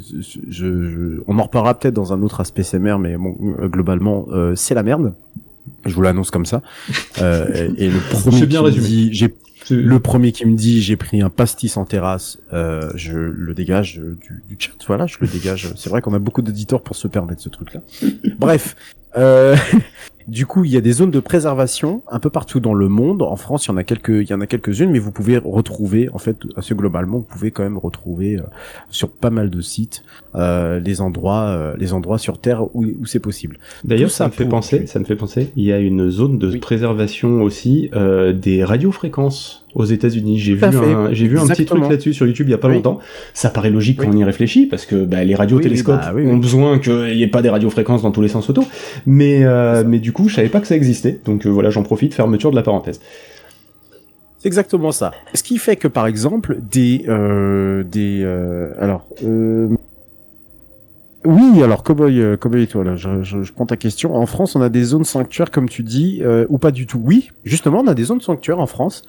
je, on en reparlera peut-être dans un autre aspect CMR mais bon, euh, globalement c'est la merde. Je vous l'annonce comme ça. Et, le premier bien qui me dit j'ai le premier qui me dit j'ai pris un pastis en terrasse je le dégage du, du, chat. Voilà je le dégage. C'est vrai qu'on a beaucoup d'éditeurs pour se permettre ce truc là bref Du coup, il y a des zones de préservation un peu partout dans le monde. En France, il y en a quelques, il y en a quelques-unes, mais vous pouvez retrouver, en fait, assez globalement, vous pouvez quand même retrouver euh, sur pas mal de sites euh, les endroits, euh, les endroits sur Terre où, où c'est possible. D'ailleurs, ça, me fait penser, ça me fait penser, il y a une zone de préservation aussi euh, des radiofréquences aux États-Unis. J'ai vu, un, j'ai vu un petit truc là-dessus sur YouTube il y a pas longtemps. Ça paraît logique quand on y réfléchit parce que bah, les radiotélescopes bah ont besoin qu'il n'y ait pas des radiofréquences dans tous les sens auto. Mais euh, mais du coup, je savais pas que ça existait. Donc euh, voilà, j'en profite. Fermeture de la parenthèse. C'est exactement ça. Ce qui fait que par exemple des euh, des euh, alors euh, oui, alors Cowboy, Cowboy toi là, je, je, je, prends ta question. En France, on a des zones sanctuaires comme tu dis, euh, ou pas du tout. Oui, justement, on a des zones sanctuaires en France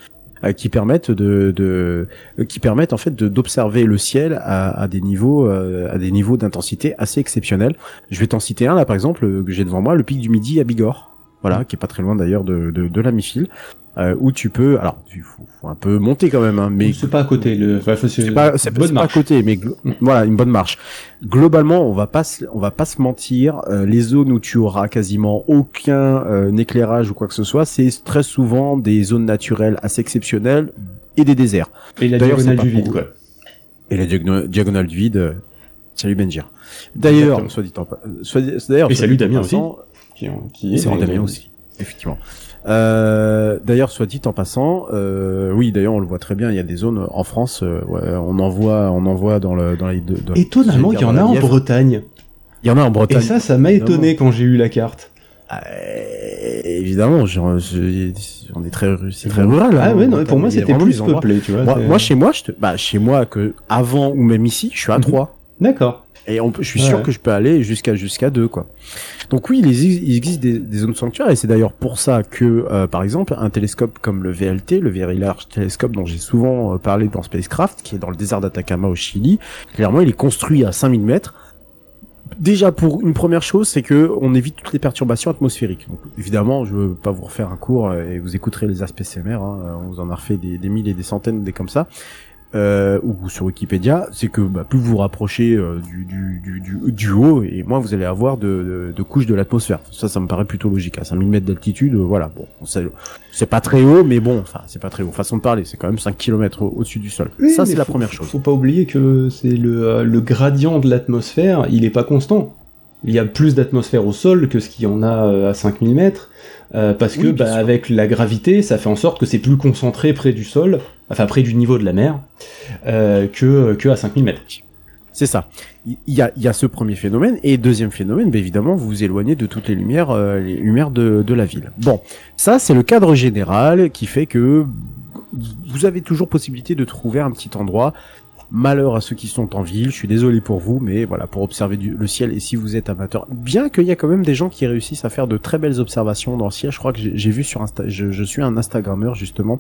qui permettent de, de euh, qui permettent en fait d'observer le ciel à, à, des niveaux euh, à des niveaux d'intensité assez exceptionnels. Je vais t'en citer un là par exemple que j'ai devant moi, le pic du Midi à Bigorre. Voilà, qui est pas très loin d'ailleurs de, de, de la mi-file euh, où tu peux, alors il faut, faut, un peu monter quand même, hein, mais c'est pas à côté. Le, enfin, c'est pas, c'est pas à côté, mais mm. voilà une bonne marche. Globalement, on va pas, on va pas se mentir. Euh, les zones où tu auras quasiment aucun euh, éclairage ou quoi que ce soit, c'est très souvent des zones naturelles assez exceptionnelles et des déserts. Et la diagonale du vide, quoi. Et la diagonale du vide. Euh, salut Benjir. D'ailleurs, soit dit en soit d'ailleurs. Et salut Damien aussi. Qui, qui est. Damien aussi, effectivement. Euh, d'ailleurs, soit dit en passant, euh, oui, d'ailleurs, on le voit très bien. Il y a des zones en France, euh, on en voit, on en voit dans le dans les deux. Étonnamment, il y en a en Bretagne. Il y en a en Bretagne. Et ça, ça m'a étonné quand j'ai eu la carte. Ah, évidemment, j'en est très, c'est très rural. Ah ouais, non, pour moi, c'était plus peuplé, tu vois. Moi, chez moi, je te, bah, chez moi, que avant ou même ici, je suis à 3. Mhm. D'accord. Et on, je suis sûr que je peux aller jusqu'à jusqu'à 2, quoi. Donc oui, il existe des, des zones sanctuaires et c'est d'ailleurs pour ça que, euh, par exemple, un télescope comme le VLT, le Very Large Telescope dont j'ai souvent euh, parlé dans Spacecraft, qui est dans le désert d'Atacama au Chili, clairement il est construit à 5000 mètres. Déjà pour une première chose, c'est que on évite toutes les perturbations atmosphériques. Donc, évidemment, je veux pas vous refaire un cours euh, et vous écouterez les aspects CMR. Hein, on vous en a refait des, des mille et des centaines des comme ça euh, ou sur Wikipédia, c'est que bah, plus vous vous rapprochez euh, du, du, du, du, haut, et moins vous allez avoir de, de, de couches de l'atmosphère. Ça, ça me paraît plutôt logique. À 5000 mètres d'altitude, euh, voilà, bon, c'est pas très haut, mais bon, enfin, c'est pas très haut. Façon de parler, c'est quand même 5 km au-dessus du sol. ça, c'est la première chose. Faut pas oublier que c'est le, euh, le gradient de l'atmosphère, il est pas constant. Il y a plus d'atmosphère au sol que ce qu'il y en a à 5000 mètres. Euh, parce que bah, avec la gravité, ça fait en sorte que c'est plus concentré près du sol, enfin près du niveau de la mer, euh, que, que à 5000 mètres. C'est ça. Il y a, y a ce premier phénomène et deuxième phénomène, bah, évidemment, vous vous éloignez de toutes les lumières, euh, les lumières de, de la ville. Bon, ça c'est le cadre général qui fait que vous avez toujours possibilité de trouver un petit endroit Malheur à ceux qui sont en ville, je suis désolé pour vous, mais voilà, pour observer le ciel, et si vous êtes amateur, bien qu'il y a quand même des gens qui réussissent à faire de très belles observations dans le ciel, je crois que j'ai vu sur Insta, je, suis un Instagrammeur justement,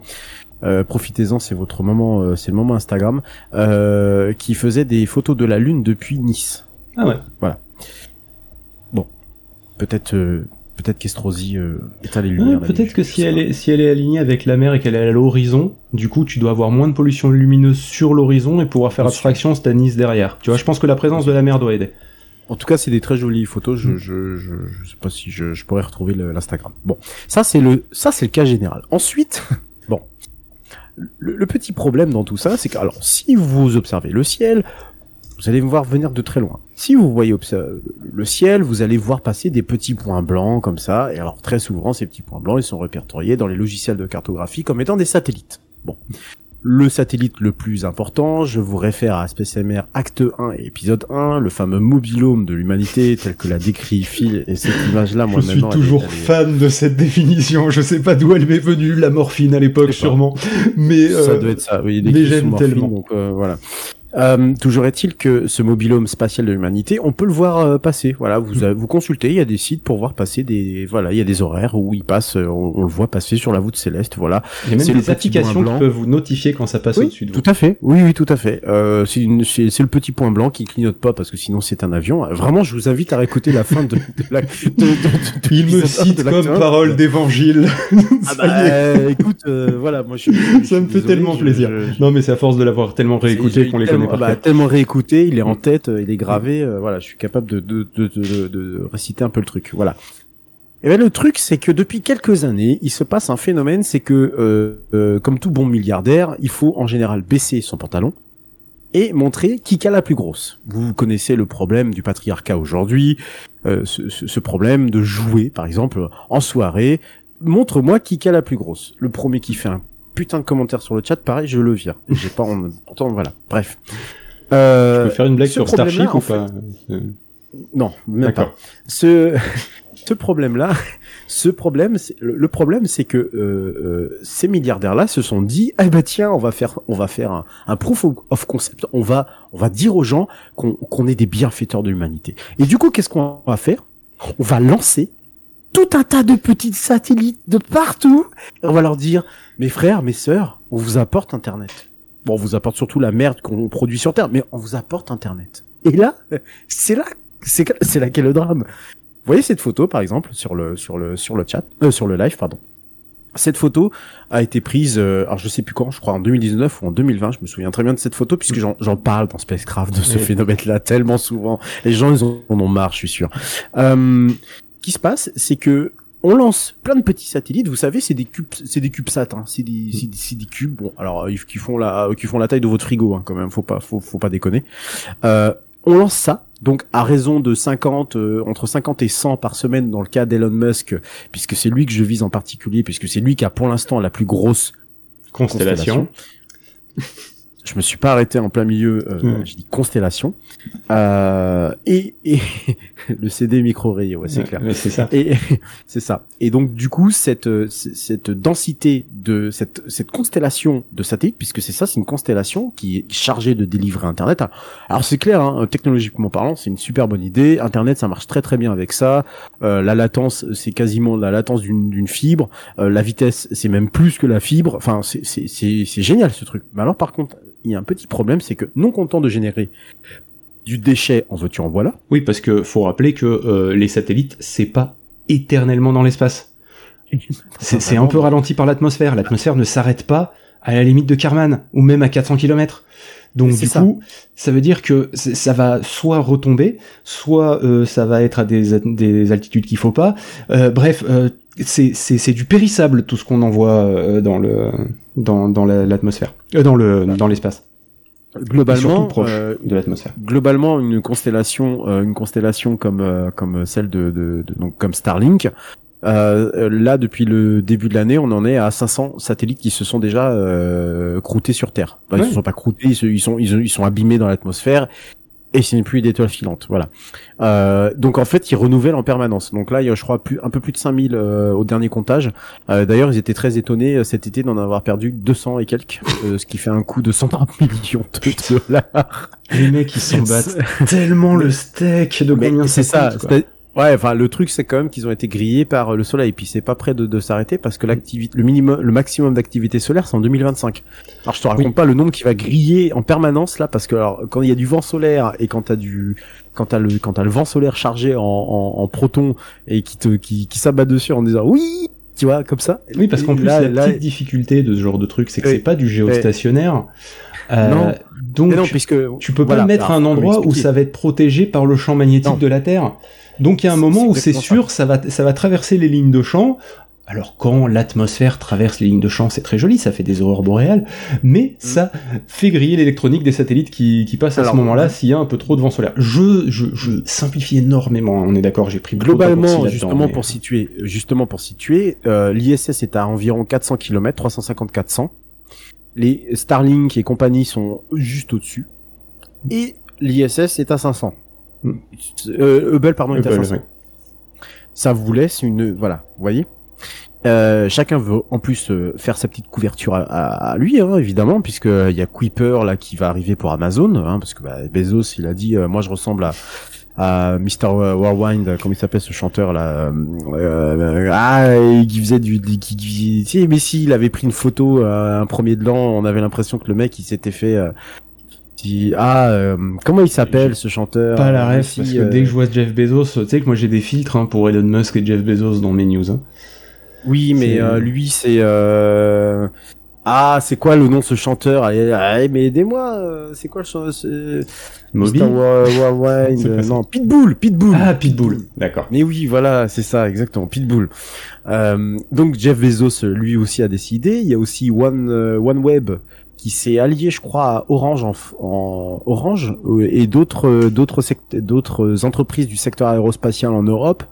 euh, profitez-en, c'est votre moment, euh, c'est le moment Instagram, euh, qui faisait des photos de la lune depuis Nice. Ah ouais. Voilà. Bon, peut-être peut-être qu'Estrosi euh, éteint les lumières. peut-être que si elle est si elle est alignée avec la mer et qu'elle est à l'horizon, du coup tu dois avoir moins de pollution lumineuse sur l'horizon et pouvoir faire abstraction Nice derrière. Tu vois, je pense que la présence de la mer doit aider. En tout cas, c'est des très jolies photos. Je, mm. je, je, je, sais pas si je, je pourrais retrouver l'Instagram. Bon, ça c'est le ça c'est le cas général. Ensuite, bon, le, le, petit problème dans tout ça, c'est que alors si vous observez le ciel, vous allez me voir venir de très loin. Si vous voyez le ciel, vous allez voir passer des petits points blancs comme ça, et alors très souvent ces petits points blancs, ils sont répertoriés dans les logiciels de cartographie comme étant des satellites. Bon. le satellite le plus important, je vous réfère à Space MR Acte 1 et épisode 1, le fameux mobilhome de l'humanité tel que l'a décrit Phil et cette image-là, moi je suis toujours fan de cette définition. Je sais pas d'où elle m'est venue, la morphine à l'époque sûrement, mais ça euh, doit être ça. Oui, mais j'aime tellement. Donc, euh, voilà. Euh, toujours est-il que ce mobilhome spatial de l'humanité, on peut le voir euh, passer. Voilà, vous mm. vous consultez, il y a des sites pour voir passer des voilà, il y a des horaires où il passe, euh, on, le voit passer sur la voûte céleste. Voilà. Il y a même des applications qui peuvent vous notifier quand ça passe au-dessus de vous. Tout à fait. Oui, oui, tout à fait. Euh, c'est le petit point blanc qui clignote pas parce que sinon c'est un avion. Vraiment, je vous invite à réécouter la fin de, de la. De, il me cite comme parole d'évangile. ah bah, écoute, voilà, moi je. ça me fait tellement plaisir. Non, mais c'est à force de l'avoir tellement réécouté qu'on les connaît bah, tellement réécouté, il est en tête, il est gravé. Euh, voilà, je suis capable de, de, de, de, de réciter un peu le truc. Voilà. Et ben le truc, c'est que depuis quelques années, il se passe un phénomène, c'est que euh, euh, comme tout bon milliardaire, il faut en général baisser son pantalon et montrer qui a la plus grosse. Vous connaissez le problème du patriarcat aujourd'hui, euh, ce, ce, problème de jouer, par exemple, en soirée. Montre-moi qui a la plus grosse. Le premier qui fait un putain de commentaire sur le chat, pareil, je le vire. J'ai pas, en... pourtant, voilà. Bref. Euh, je peux faire une blague sur Starship ou pas Non, même pas. Ce ce problème-là, ce problème, le, problème, c'est que euh, euh, ces milliardaires-là se sont dit, eh ben tiens, on va faire, on va faire un, proof of concept, on va, on va dire aux gens qu'on qu'on est des bienfaiteurs de l'humanité. Et du coup, qu'est-ce qu'on va faire? On va lancer tout un tas de petits satellites de partout. Et on va leur dire, mes frères, mes sœurs, on vous apporte Internet. Bon, on vous apporte surtout la merde qu'on produit sur Terre, mais on vous apporte Internet. Et là, c'est là, c'est c'est là qu'est le drame. Vous voyez cette photo, par exemple, sur le sur le sur le chat, euh, sur le live, pardon. Cette photo a été prise, euh, alors je sais plus quand, je crois en 2019 ou en 2020, je me souviens très bien de cette photo puisque j'en parle dans Spacecraft de ce phénomène-là tellement souvent. Les gens ils en ont marre, je suis sûr. Euh, qui se passe, c'est que on lance plein de petits satellites. Vous savez, c'est des cubes, c'est des CubeSat, hein. c'est des, c'est des, cubes. Bon, alors qui font la, qui font la taille de votre frigo, hein, quand même. Faut pas, faut, faut pas déconner. Euh, on lance ça, donc à raison de 50, euh, entre 50 et 100 par semaine dans le cas d'Elon Musk, puisque c'est lui que je vise en particulier, puisque c'est lui qui a pour l'instant la plus grosse constellation. je me suis pas arrêté en plein milieu, euh, hmm. je dis constellation. Euh, et, et le CD micro rayé, ouais, c'est clair. c'est ça. Et c'est ça. Et donc du coup, cette cette densité de cette cette constellation de satellites, puisque c'est ça, c'est une constellation qui est chargée de délivrer Internet. Alors c'est clair, hein, technologiquement parlant, c'est une super bonne idée. Internet, ça marche très très bien avec ça. Euh, la latence, c'est quasiment la latence d'une d'une fibre. Euh, la vitesse, c'est même plus que la fibre. Enfin, c'est c'est c'est génial ce truc. Mais alors par contre il y a un petit problème, c'est que non content de générer du déchet en veux-tu en voilà. Oui, parce que faut rappeler que euh, les satellites, c'est pas éternellement dans l'espace. C'est un peu ralenti par l'atmosphère. L'atmosphère ne s'arrête pas à la limite de Karman ou même à 400 km. Donc du coup, ça veut dire que ça va soit retomber, soit euh, ça va être à des, des altitudes qu'il faut pas. Euh, bref, c'est du périssable tout ce qu'on envoie dans le dans, dans l'atmosphère, euh, dans le dans l'espace. Globalement, proche euh, de l'atmosphère. Globalement, une constellation, euh, une constellation comme euh, comme celle de, de, de, donc comme Starlink. là, depuis le début de l'année, on en est à 500 satellites qui se sont déjà croûtés sur Terre. Ils ne sont pas croûtés, ils, sont ils, ils sont abîmés dans l'atmosphère et ce n'est plus une étoile filante, voilà. Euh, donc en fait, ils renouvellent en permanence. Donc là, il y a, je crois, plus, un peu plus de 5000 euh, au dernier comptage. Euh, D'ailleurs, ils étaient très étonnés euh, cet été d'en avoir perdu 200 et quelques, euh, ce qui fait un coût de 130 millions de dollars. Les mecs, ils s'en battent tellement le steak de combien c'est ça. Ouais, enfin le truc c'est quand même qu'ils ont été grillés par le soleil, puis c'est pas prêt de, de s'arrêter parce que l'activité, le minimum, le maximum d'activité solaire c'est en 2025. Alors je te raconte pas le nombre qui va griller en permanence là, parce que alors quand il y a du vent solaire et quand t'as du, quand t'as le, quand t'as le vent solaire chargé en, en, en protons et qui te, qui, qui s'abat dessus en disant oui, tu vois, comme ça. Oui, parce qu'en plus, la petite difficulté de ce genre de truc, c'est que c'est pas du géostationnaire. Euh, non. Donc, non, puisque tu peux pas le mettre un endroit où ça va être protégé par le champ magnétique de la Terre. Donc il y a un moment où c'est sûr, ça. va, ça va traverser les lignes de champ. Alors quand l'atmosphère traverse les lignes de champ, c'est très joli, ça fait des aurores boréales, mais mm. ça fait griller l'électronique des satellites qui, qui passent à ce moment-là s'il y a un peu trop de vent solaire. Je, je, je simplifie énormément, on est d'accord, j'ai pris globalement justement pour situer, justement pour situer, euh, l'ISS est à environ 400 km, 350-400 les Starlink et compagnie sont juste au-dessus, et l'ISS est à 500. Euh, Hubble, pardon, est à Hubble, 500. ouais. Ça vous laisse une, voilà, vous voyez. Euh, chacun veut en plus euh, faire sa petite couverture à, à- à lui, hein, évidemment, puisque il y a Kuiper là qui va arriver pour Amazon, hein, parce que bah, Bezos il a dit, euh, moi je ressemble à à Mr. Worldwide, comment il s'appelle ce chanteur là euh, euh, Ah, qui faisait du, qui, qui, mais si il avait pris une photo euh, un premier de l'an, on avait l'impression que le mec il s'était fait. Ah, euh, comment il s'appelle ce chanteur Pas la Euh, ref, si, parce que euh, dès que je vois Jeff Bezos, tu sais que moi j'ai des filtres hein, pour Elon Musk et Jeff Bezos dans mes news. Hein. Oui, mais euh, lui, c'est euh... ah, c'est quoi le nom de ce chanteur? Allez, allez, mais aidez-moi. euh, C'est quoi le chanteur Moby? Non, Pitbull, Pitbull. Ah, Pitbull, d'accord. Mais oui, voilà, c'est ça, exactement, Pitbull. Euh, donc Jeff Bezos, lui aussi a décidé. Il y a aussi One OneWeb qui s'est allié, je crois, à Orange en, en Orange euh, et d'autres euh, d'autres d'autres entreprises du secteur aérospatial en Europe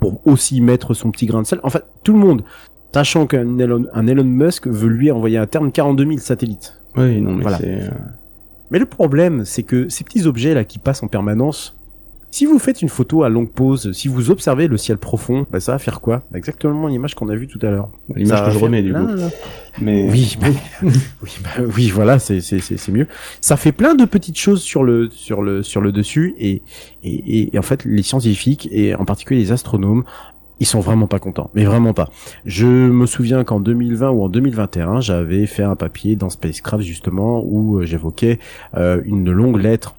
pour aussi mettre son petit grain de sel. En fait, tout le monde, sachant qu'un Elon, un Elon Musk veut lui envoyer à terme 42 000 satellites. Oui, non, mais Voilà. c'est... euh, Mais le problème, c'est que ces petits objets là qui passent en permanence, si vous faites une photo à longue pause, si vous observez le ciel profond, bah ça va faire quoi? Exactement l'image qu'on a vue tout à l'heure. L'image que je remets, du coup. là. Mais... Oui, bah, oui, bah, oui, voilà, c'est c'est c'est c'est mieux. Ça fait plein de petites choses sur le sur le sur le dessus et et, et, et en fait les scientifiques et en particulier les astronomes ils sont vraiment pas contents, mais vraiment pas. Je me souviens qu'en 2020 ou en 2021, j'avais fait un papier dans Spacecraft justement où euh, j'évoquais euh, une longue lettre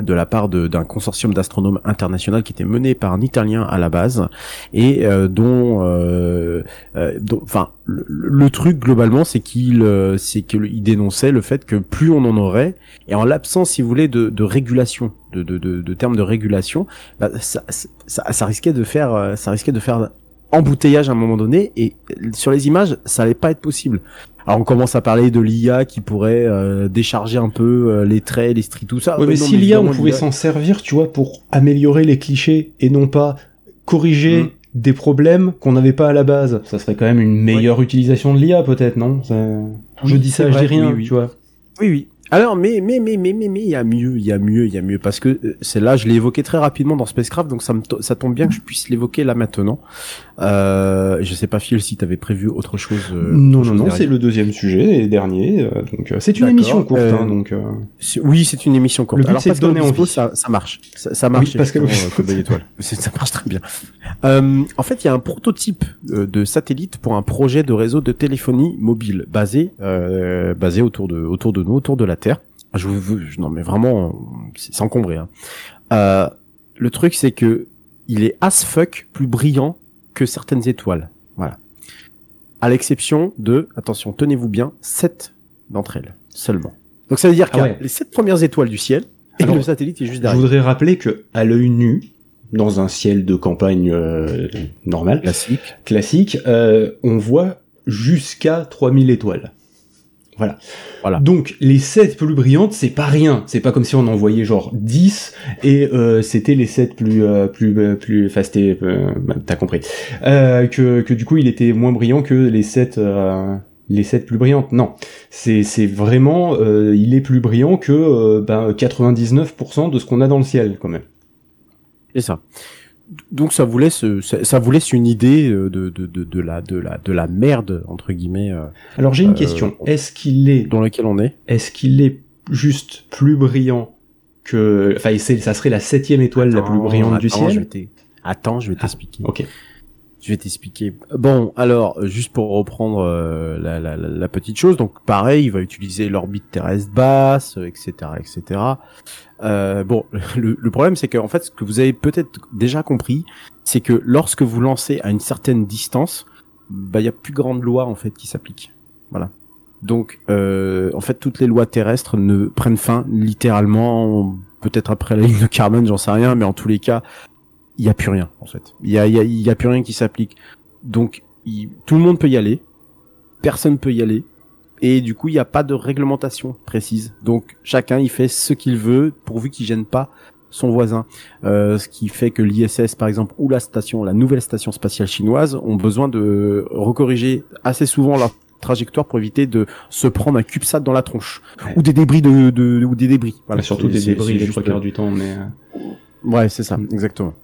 de la part d'un consortium d'astronomes international qui était mené par un Italien à la base et euh, dont, euh, euh, enfin, le, le truc globalement, c'est qu'il, euh, c'est qu'il dénonçait le fait que plus on en aurait et en l'absence, si vous voulez, de, de régulation, de, de, de, de termes de régulation, bah, ça, ça, ça risquait de faire, euh, ça risquait de faire embouteillage à un moment donné et sur les images, ça allait pas être possible. Alors on commence à parler de l'IA qui pourrait euh, décharger un peu euh, les traits, les stries, tout ça. Ouais, mais non, si l'IA, on pouvait s'en servir, tu vois, pour améliorer les clichés et non pas corriger Mm. des problèmes qu'on n'avait pas à la base, ça serait quand même une meilleure utilisation de l'IA, peut-être, non? Ça- Je dis ça, je dis rien, oui, oui. tu vois. Oui, oui. Alors, mais, mais, mais, mais, mais, mais, il y a mieux, il y a mieux, il y a mieux, parce que euh, c'est là, je l'ai évoqué très rapidement dans Spacecraft, donc ça me, ça tombe bien que je puisse l'évoquer là maintenant. Euh, je sais pas, Phil, si t'avais prévu autre chose. euh, non, autre non, chose non, c'est le deuxième sujet et dernier, euh, donc euh, c'est une émission courte, hein, donc... euh, Oui, c'est une émission courte. Le but, Alors, donner envie. Ça, ça marche. Ça, ça marche. Oui, euh, Étoile. C'est- Ça marche très bien. Euh, en fait, il y a un prototype de satellite pour un projet de réseau de téléphonie mobile basé, euh, basé autour de, autour de nous, autour de la Terre. Je vous, vous- non, mais vraiment, c'est encombré. Hein. Euh, le truc, c'est que il est as fuck plus brillant que certaines étoiles. Voilà. À l'exception de, attention, tenez-vous bien, sept d'entre elles seulement. Donc ça veut dire Ah qu'il y a ouais. les sept premières étoiles du ciel et Alors, le satellite est juste Je derrière. voudrais rappeler que à l'œil nu, dans un ciel de campagne euh, normal, Classique. classique, euh, on voit jusqu'à 3000 étoiles. Voilà. Voilà. Donc les 7 plus brillantes, c'est pas rien. C'est pas comme si on en voyait genre 10 et euh, c'était les 7 plus euh, plus euh, plus enfin c'était euh, bah, t'as compris. Euh, que que du coup, il était moins brillant que les 7 euh, les 7 plus brillantes. Non. C'est c'est vraiment euh, il est plus brillant que euh, ben, 99% de ce qu'on a dans le ciel quand même. C'est ça. Donc ça vous laisse, ça, ça vous laisse une idée euh, de, de, de, de la de la de la merde entre guillemets euh, Alors j'ai une Euh, question. Est-ce qu'il est dans laquelle on est. est-ce qu'il est juste plus brillant que enfin ça serait la septième étoile la plus Attends, brillante du attends, je vais ciel t'e- Attends, je vais t'expliquer. Ok. Je vais t'expliquer. Bon, alors, euh, juste pour reprendre euh, la, la, la, petite chose, donc pareil, il va utiliser l'orbite terrestre basse, euh, etc., etc. Euh, bon, le, le problème, c'est que en fait, ce que vous avez peut-être déjà compris, c'est que lorsque vous lancez à une certaine distance, bah, il y a plus grande loi en fait qui s'applique. Voilà. Donc, euh, en fait, toutes les lois terrestres ne prennent fin littéralement, peut-être après la ligne de Carbone, j'en sais rien, mais en tous les cas, il y a plus rien en fait. Il y a, il y a, il y a plus rien qui s'applique. Donc, il- tout le monde peut y aller, personne peut y aller, et du coup, il n'y a pas de réglementation précise. Donc, chacun il fait ce qu'il veut pourvu qu'il gêne pas son voisin. Euh, ce qui fait que l'ISS, par exemple, ou la station, la nouvelle station spatiale chinoise, ont besoin de recorriger assez souvent leur trajectoire pour éviter de se prendre un CubeSat dans la tronche ou des débris de, de ou des débris. Voilà, surtout des débris les trois quarts du temps, mais. Ouais, c'est ça, exactement.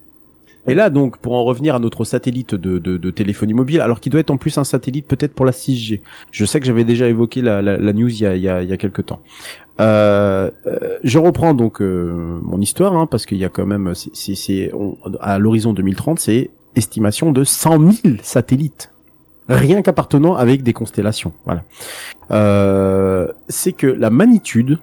Et là, donc, pour en revenir à notre satellite de, de, téléphonie mobile, alors qu'il doit être en plus un satellite peut-être pour la 6G. Je sais que j'avais déjà évoqué la, la, news il y a, y a, quelques temps. Euh, euh, je reprends donc euh, mon histoire, hein, parce qu'il y a quand même, c'est à l'horizon 2030, c'est estimation de 100 000 satellites, rien qu'appartenant avec des constellations. Voilà. Euh, c'est que la magnitude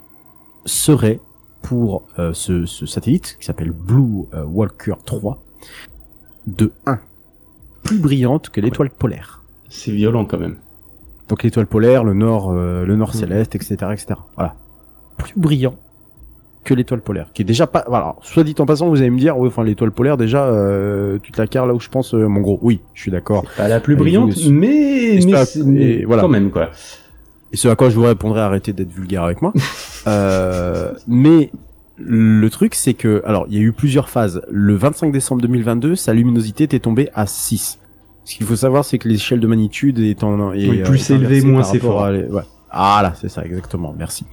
serait pour ce, ce, satellite qui s'appelle Blue Walker 3 de 1. Plus brillante que l'étoile polaire. C'est violent quand même. Donc l'étoile polaire, le nord, euh, le nord mm. céleste, etc., etc. Voilà. Plus brillant que l'étoile polaire, qui est déjà pas. Voilà. Soit dit en passant, vous allez me dire, ouais, enfin l'étoile polaire déjà, euh, tu te la carres là où je pense, euh, mon gros. Oui, je suis d'accord. Pas la plus brillante, mais, mais, voilà. quand même quoi. Et ce à quoi je vous répondrai, arrêtez d'être vulgaire avec moi. euh, mais le truc, c'est que, alors, il y a eu plusieurs phases. Le 25 décembre 2022, sa luminosité était tombée à 6. Ce qu'il faut savoir, c'est que l'échelle de magnitude est en, est, plus élevée, moins c'est fort. ouais. Ah là, c'est ça, exactement. Merci.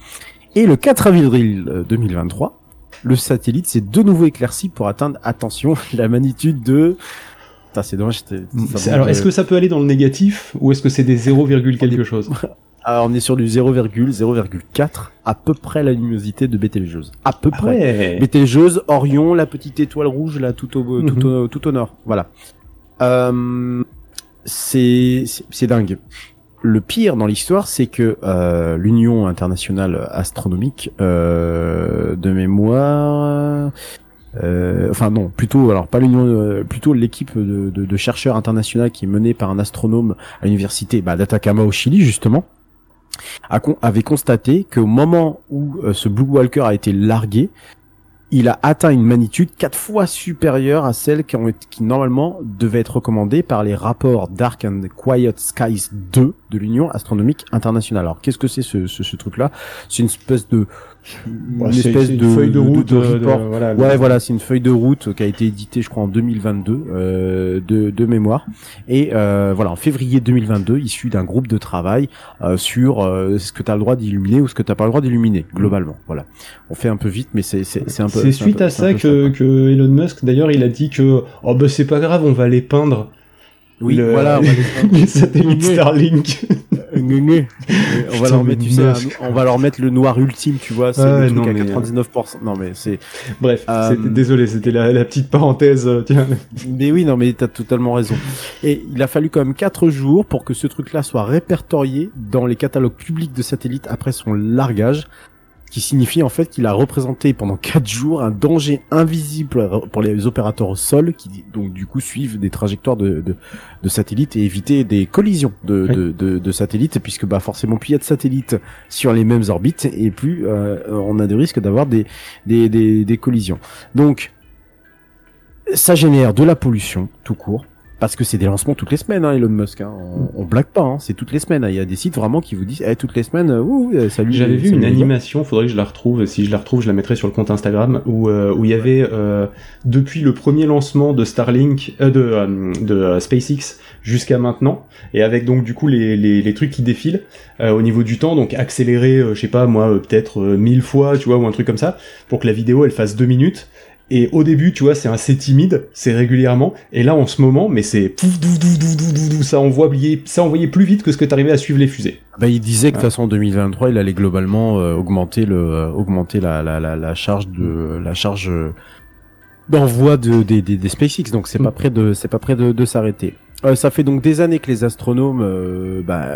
Et le 4 avril 2023, euh, le satellite s'est de nouveau éclairci pour atteindre, attention, la magnitude de c'est dommage. Alors, est-ce que ça peut aller dans le négatif ou est-ce que c'est des 0, quelque chose? Alors, on est sur du 0,0,4, à peu près la luminosité de Bételgeuse. À peu ah près. Ouais. Bételgeuse, Orion, la petite étoile rouge là tout au tout, mhm. au, tout au nord. Voilà. Euh, c'est c'est dingue. Le pire dans l'histoire, c'est que euh, l'Union internationale astronomique euh, de mémoire, euh, enfin non, plutôt alors pas l'Union, euh, plutôt l'équipe de, de, de, chercheurs internationaux qui est menée par un astronome à l'université bah, d'Atacama au Chili justement, avait constaté qu'au moment où euh, ce Blue Walker a été largué, il a atteint une magnitude quatre fois supérieure à celle qui, normalement devait être recommandée par les rapports Dark and Quiet Skies 2 de l'Union astronomique internationale. Alors qu'est-ce que c'est ce, ce, ce truc-là? C'est une espèce de une espèce de, feuille de route. ouais, voilà, c'est une feuille de route qui a été éditée, je crois, en 2022 euh, de, de mémoire. Et euh, voilà, en février 2022, issu d'un groupe de travail euh, sur euh, ce que tu as le droit d'illuminer ou ce que tu pas le droit d'illuminer, globalement. Voilà. On fait un peu vite, mais c'est c'est un peu. C'est suite à ça que, que Elon Musk, d'ailleurs, il a dit que oh bah c'est pas grave, on va les peindre oui, voilà, les satellites Starlink. on va leur mettre, tu sais, on va leur mettre le noir ultime, tu vois, c'est le truc à 99%. Euh, non, mais c'est. Bref, euh, désolé, c'était la, la, petite parenthèse, euh, tiens. Mais oui, non, mais t'as totalement raison. Et il a fallu quand même 4 jours pour que ce truc-là soit répertorié dans les catalogues publics de satellites après son largage qui signifie en fait qu'il a représenté pendant quatre jours un danger invisible pour les opérateurs au sol qui donc du coup suivent des trajectoires de, de, de satellites et éviter des collisions de, de, de, de, satellites puisque bah forcément plus il y a de satellites sur les mêmes orbites et plus euh, on a de risques d'avoir des, des, des, des collisions. Donc ça génère de la pollution tout court parce que c'est des lancements toutes les semaines, hein, Elon Musk. Hein. On, on, blague pas, hein. c'est toutes les semaines. Hein. Il y a des sites vraiment qui vous disent, eh, toutes les semaines, euh, ouh, euh, salut. J'avais vu une animation, faudrait que je la retrouve. Si je la retrouve, je la mettrai sur le compte Instagram où euh, où il y avait depuis le premier lancement de Starlink, de de SpaceX jusqu'à maintenant, et avec donc du coup les les, les trucs qui défilent au niveau du temps, donc accéléré, je sais pas moi, peut-être mille fois, tu vois, ou un truc comme ça, pour que la vidéo elle fasse deux minutes et au début, tu vois, c'est assez timide, c'est régulièrement. Et là, en ce moment, mais c'est ça envoyait, ça envoyait plus vite que ce que t'arrivais à suivre les fusées. Bah, il disait que de toute façon, en 2023, il allait globalement euh, augmenter le, euh, augmenter la, la, la, la, charge de, la charge euh, d'envoi de des, des, des, SpaceX. Donc c'est pas mm. près de, c'est pas près de, de s'arrêter. ça fait donc des années que les astronomes, bah,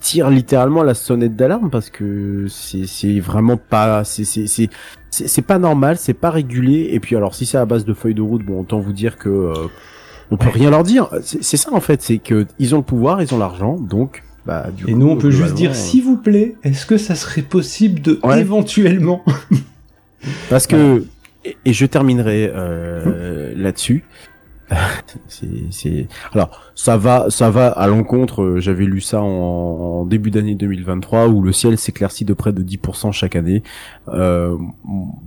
tirent littéralement la sonnette d'alarme parce que c'est vraiment pas c'est c'est c'est c'est pas normal, c'est pas régulé. Et puis alors si c'est à base de feuilles de route, bon autant vous dire que euh, on peut rien leur dire. C'est ça en fait, c'est que ils ont le pouvoir, ils ont l'argent, donc bah, du et nous, on peut juste dire, s'il vous plaît, est-ce que ça serait possible de éventuellement Parce que et, je terminerai euh, là-dessus. c'est, alors ça va, ça va à l'encontre. euh, J'avais lu ça en, début d'année 2023 où le ciel s'éclaircit de près de 10% chaque année. Euh,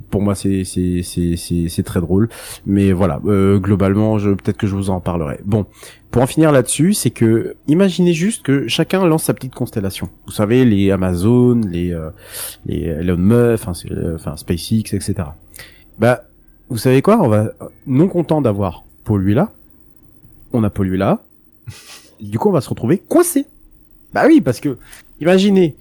pour moi, c'est c'est c'est c'est très drôle. Mais voilà, euh, globalement, je peut-être que je vous en parlerai. Bon, pour en finir là-dessus, c'est que imaginez juste que chacun lance sa petite constellation. Vous savez, les Amazon, les euh, les Elon Musk, enfin, euh, SpaceX, etc. Bah, vous savez quoi? On va non content d'avoir pollué là, on a pollué là. Du coup, on va se retrouver coincé. Bah oui, parce que imaginez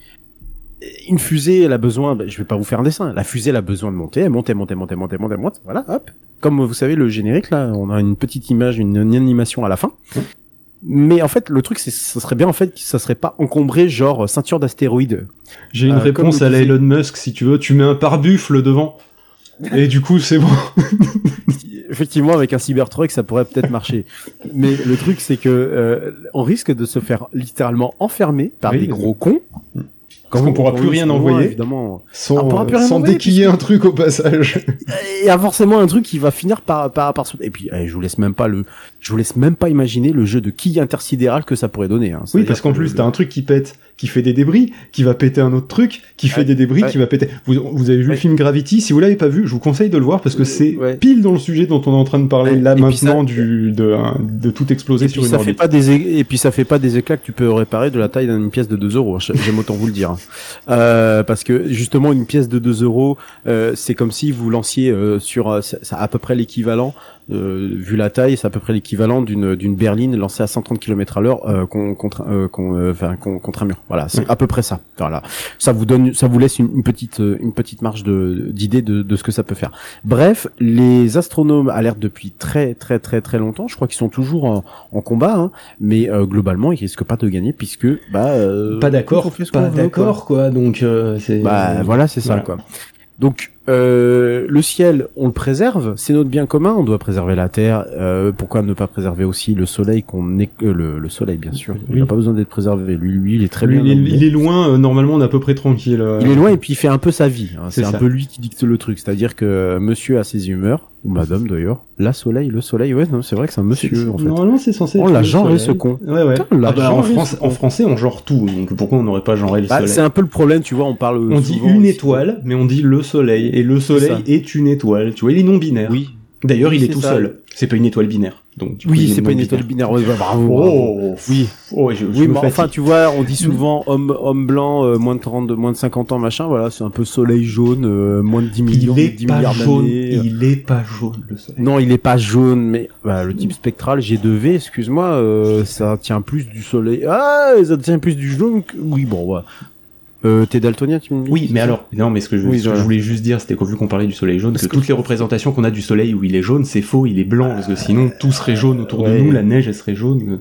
une fusée, elle a besoin. bah, je vais pas vous faire un dessin. La fusée, elle a besoin de monter, elle monte, elle monte, elle monte, elle monte, elle monte, elle monte. Voilà, hop. Comme vous savez, le générique là, on a une petite image, une, une animation à la fin. Mais en fait, le truc, c'est, ça serait bien en fait que ça serait pas encombré genre ceinture d'astéroïdes. J'ai une Euh, réponse à la Elon Musk, si tu veux. Tu mets un pare-buffle devant. Et du coup, c'est bon. Effectivement, avec un Cybertruck, ça pourrait peut-être marcher. Mais le truc, c'est que euh, on risque de se faire littéralement enfermer par Oui. des gros cons. Parce qu'on pourra quand plus rien envoyer. loin, évidemment. Sans, Ah, on pourra plus rien sans envoyer, déquiller un truc au passage. Il y a forcément un truc qui va finir par par par. Et puis, eh, je vous laisse même pas le, je vous laisse même pas imaginer le jeu de quille intersidéral que ça pourrait donner. Hein. Oui, parce qu'en que plus, le- t'as un truc qui pète, qui fait des débris, qui va péter un autre truc, qui fait Ouais, des débris, ouais. qui va péter. Vous, vous avez vu le film Gravity? Si vous l'avez pas vu, je vous conseille de le voir parce que c'est Ouais. pile dans le sujet dont on est en train de parler Ouais. là Et maintenant ça- du de, de tout exploser Et sur puis une ça fait orbite. pas des é- et puis ça fait pas des éclats que tu peux réparer de la taille d'une pièce de 2 euros. J'aime autant vous le dire. Euh, parce que justement une pièce de 2 euros, euh, c'est comme si vous lanciez euh, sur à peu près l'équivalent. Euh, vu la taille, c'est à peu près l'équivalent d'une d'une berline lancée à 130 km à l'heure euh, con- contre euh, euh, enfin, con- contre un mur. Voilà, c'est à peu près ça. Voilà, ça vous donne, ça vous laisse une, une petite euh, une petite marge de d'idée de, de ce que ça peut faire. Bref, les astronomes alertent depuis très très très très longtemps. Je crois qu'ils sont toujours en, en combat, hein, mais euh, globalement, ils risquent pas de gagner puisque bah euh, Pas d'accord, pas veut, quoi. d'accord quoi. Donc euh, c'est. Bah voilà, c'est ça Voilà. quoi. Donc euh, le ciel, on le préserve, c'est notre bien commun, on doit préserver la terre. Euh, pourquoi ne pas préserver aussi le soleil qu'on est euh, le, le soleil bien sûr. Il Oui. n'a pas besoin d'être préservé. Lui, lui, il est très Lui, bien. il, est, il loin. euh, normalement, on est à peu près tranquille. euh. Il est loin et puis il fait un peu sa vie. hein. C'est un peu lui qui dicte le truc. C'est-à-dire que euh, monsieur a ses humeurs, ou madame d'ailleurs. La soleil, le soleil, ouais, non, c'est vrai que c'est un monsieur en fait. Normalement, c'est censé. On être l'a le genré, ce con. Ouais, ouais. Putain, on l'a Ah bah, en, France, en français, on genre tout. Donc pourquoi on n'aurait pas genré le Bah, soleil c'est un peu le problème, tu vois, on parle On dit une étoile, mais on dit le soleil. Et le soleil est une étoile. Tu vois, il est non binaire. Oui. D'ailleurs, il est tout ça. seul. C'est pas une étoile binaire. Donc, du Oui, est c'est pas une étoile binaire. Ouais, bah, bravo, bravo. Oh, Oui. Oh, je, je Oui, mais enfin, tu vois, on dit souvent homme, homme blanc, euh, moins de 30, moins de 50 ans, machin, voilà, c'est un peu soleil jaune, euh, moins de 10 millions, il est 10 pas milliards jaune. d'années. Il est pas jaune, le soleil. Non, il est pas jaune, mais bah, le type spectral G2V, excuse-moi, euh, ça tient plus du soleil. Ah, ça tient plus du jaune. Que... Oui, bon, ouais. Euh, T'es daltonien, tu me dis Oui, mais alors, non, mais ce que je, Oui, ce que voilà. je voulais juste dire, c'était qu'au vu qu'on parlait du soleil jaune, Parce que, que- toutes les représentations qu'on a du soleil où il est jaune, c'est faux, il est blanc, parce que sinon tout serait jaune autour ouais. de nous, la neige elle serait jaune. euh,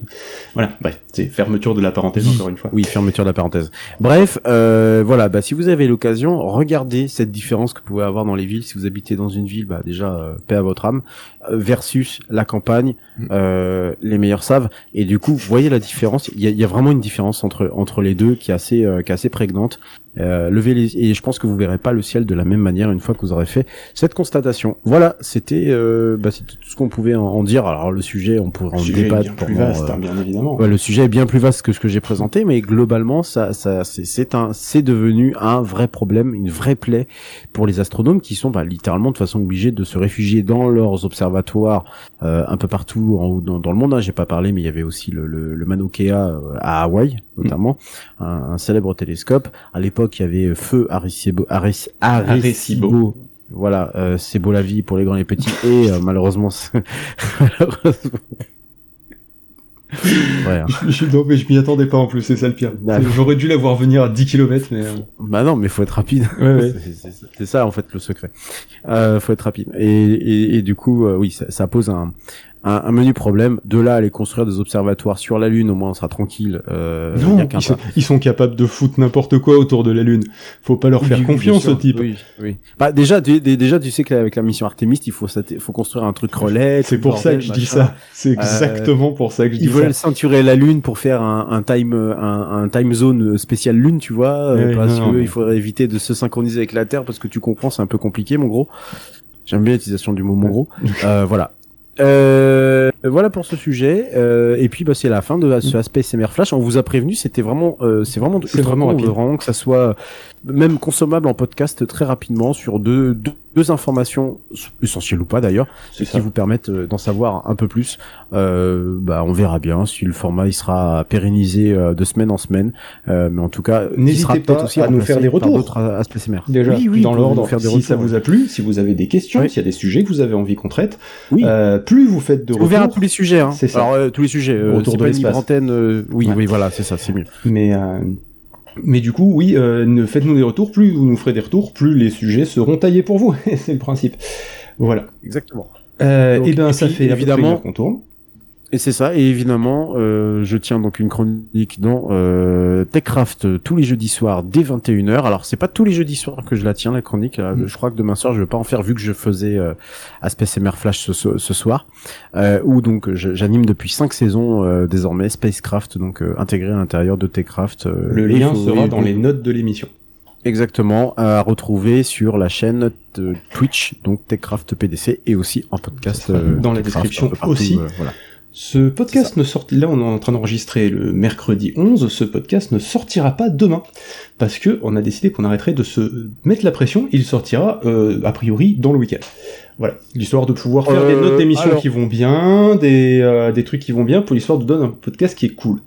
Voilà, bref, c'est fermeture de la parenthèse encore une fois. Oui, fermeture de la parenthèse. Bref, euh, voilà, bah, si vous avez l'occasion, regardez cette différence que vous pouvez avoir dans les villes. Si vous habitez dans une ville, bah, déjà, euh, paix à votre âme, euh, versus la campagne, Mm. euh, les meilleurs savent. Et du coup, vous voyez la différence. Il y a, y a vraiment une différence entre entre les deux qui est assez euh, qui est assez prégnante. Euh, levez les et je pense que vous verrez pas le ciel de la même manière une fois que vous aurez fait cette constatation. Voilà, c'était euh, bah, tout ce qu'on pouvait en, en dire. Alors le sujet, on pourrait en Le sujet est débattre bien plus vaste, euh, hein, bien évidemment. Ouais, le sujet est bien plus vaste que ce que j'ai présenté, mais globalement, ça, ça, c'est- un, c'est devenu un vrai problème, une vraie plaie pour les astronomes qui sont bah, littéralement de façon obligés de se réfugier dans leurs observatoires euh, un peu partout en haut dans, dans le monde. Hein. J'ai pas parlé, mais il y avait aussi le, le, le Mauna Kea euh, à Hawaï, notamment, un, un célèbre télescope. À l'époque, il y avait Feu Arecibo, Arec- Arecibo. Voilà, euh, c'est beau la vie pour les grands et les petits, et euh, malheureusement, c'est- malheureusement. Ouais, hein. Non, mais je m'y attendais pas en plus, c'est ça le pire. C'est- J'aurais dû la voir venir à 10 km, mais... euh, Bah non, mais faut être rapide. Ouais, ouais. C'est ça en fait le secret. Euh, faut être rapide. Et, et, et du coup, euh, oui, ça, ça pose un, un, un menu problème. De là, aller construire des observatoires sur la Lune, au moins on sera tranquille. Euh, Non, ils sont, ils sont capables de foutre n'importe quoi autour de la Lune. Faut pas leur faire Oui, confiance, ce type. Oui, oui. Bah déjà, tu, dé- déjà, tu sais qu'avec la mission Artemis, il faut, faut construire un truc relais. C'est pour ça que je dis. Euh, ça. C'est exactement pour ça que je dis Ils ça. veulent ceinturer la Lune pour faire un, un time un, un time zone spécial Lune, tu vois, euh, parce non, que non. il faudrait éviter de se synchroniser avec la Terre parce que tu comprends, c'est un peu compliqué, mon gros. J'aime bien l'utilisation du mot mon gros. Euh, voilà. Euh, voilà pour ce sujet. Euh, et puis bah, c'est la fin de ce aspect SMR Flash. On vous a prévenu, c'était vraiment, euh, c'est vraiment, c'est vraiment rapide. vraiment que ça soit même consommable en podcast très rapidement sur deux, deux, deux informations essentielles ou pas d'ailleurs, qui vous permettent euh, d'en savoir un peu plus. Euh, bah, on verra bien si le format il sera pérennisé euh, de semaine en semaine, euh, mais en tout cas, n'hésitez pas aussi à nous faire des retours. Aspects SMR. Déjà, oui, oui, dans l'ordre. Si retours, ça vous a plu, si vous avez des questions, s'il y a des sujets que vous avez envie qu'on traite, oui. plus vous faites de retours. Ouvert à tous les sujets. Hein. C'est ça. Alors tous les sujets. autour de l'espace. antenne. oui, ouais. oui, voilà, c'est ça, c'est mieux. Mais mais du coup, oui, euh, faites-nous des retours. Plus vous nous ferez des retours, plus les sujets seront taillés pour vous. c'est le principe. Voilà. Exactement. Euh, et ben, ça fait évidemment qu'on tourne. Et c'est ça. Et évidemment, euh, je tiens donc une chronique dans euh, Techcraft tous les jeudis soirs dès 21h. Alors c'est pas tous les jeudis soirs que je la tiens la chronique. Mm. Je crois que demain soir je vais pas en faire vu que je faisais euh, Aspect MR Flash ce, ce soir, euh, où donc j'anime depuis cinq saisons euh, désormais Spacecraft, donc euh, intégré à l'intérieur de Techcraft. Euh, Le lien sera dans les notes de l'émission. Exactement, à retrouver sur la chaîne de Twitch, donc Techcraft PDC, et aussi en podcast euh, dans la description partout, aussi. voilà. Ce podcast ne sort, là on est en train d'enregistrer le mercredi 11, ce podcast ne sortira pas demain, parce que on a décidé qu'on arrêterait de se mettre la pression, il sortira euh, a priori dans le week-end. Voilà, l'histoire de pouvoir faire euh, des notes d'émissions alors... qui vont bien, des, euh, des trucs qui vont bien, pour l'histoire de donner un podcast qui est cool.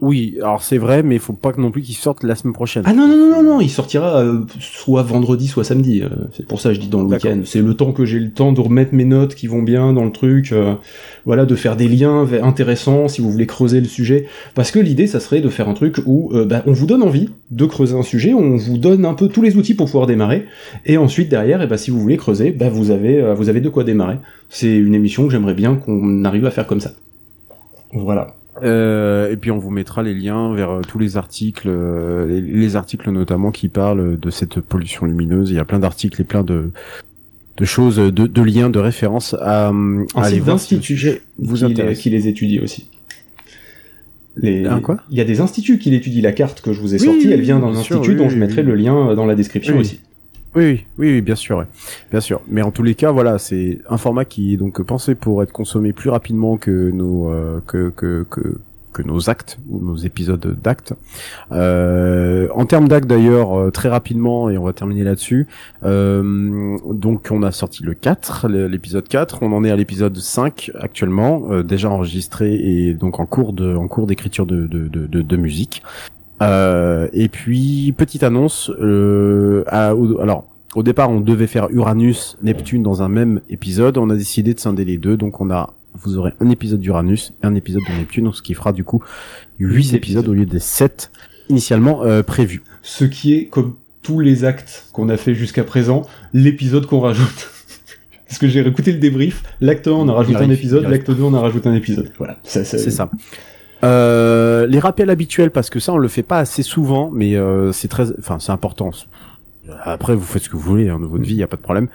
Oui, alors c'est vrai, mais il faut pas non plus qu'il sorte la semaine prochaine. Ah non non non non non, il sortira euh, soit vendredi, soit samedi. Euh, c'est pour ça que je dis dans le week-end. C'est le temps que j'ai le temps de remettre mes notes qui vont bien dans le truc, euh, voilà, de faire des liens intéressants si vous voulez creuser le sujet. Parce que l'idée, ça serait de faire un truc où bah, on vous donne envie de creuser un sujet, on vous donne un peu tous les outils pour pouvoir démarrer, et ensuite derrière, et bah, si vous voulez creuser, bah, vous avez vous avez de quoi démarrer. C'est une émission que j'aimerais bien qu'on arrive à faire comme ça. Voilà. Euh, et puis on vous mettra les liens vers euh, tous les articles, euh, les, les, articles notamment qui parlent de cette pollution lumineuse. Il y a plein d'articles et plein de de choses, de, de liens, de références à, à aller voir si vous qui, les, qui les étudie aussi. Les... Un quoi? Il y a des instituts qui l'étudient. La carte que je vous ai sortie, oui, elle vient d'un institut oui, dont je mettrai le lien dans la description aussi. Oui, oui, oui, bien sûr, bien sûr. Mais en tous les cas, voilà, c'est un format qui est donc pensé pour être consommé plus rapidement que nos euh, que, que que nos actes ou nos épisodes d'actes. Euh, en termes d'actes d'ailleurs, euh, très rapidement, et on va terminer là-dessus. Euh, donc on a sorti le 4, l'épisode 4. On en est à l'épisode 5 actuellement, déjà enregistré et donc en cours de en cours d'écriture de, de, de musique. Euh, et puis petite annonce. Euh, à, alors au départ, on devait faire Uranus, Neptune dans un même épisode. On a décidé de scinder les deux, donc on a vous aurez un épisode d'Uranus et un épisode de Neptune, ce qui fera du coup 8 épisodes au lieu des 7 initialement euh, prévus. Ce qui est comme tous les actes qu'on a fait jusqu'à présent, l'épisode qu'on rajoute. Parce que j'ai réécouté le débrief, l'acte 1 on a rajouté un épisode, l'acte 2 on a rajouté un épisode. Voilà, c'est ça. Euh, les rappels habituels parce que ça on le fait pas assez souvent mais euh, c'est très enfin c'est important. Après vous faites ce que vous voulez hein, de votre vie il y a pas de problème.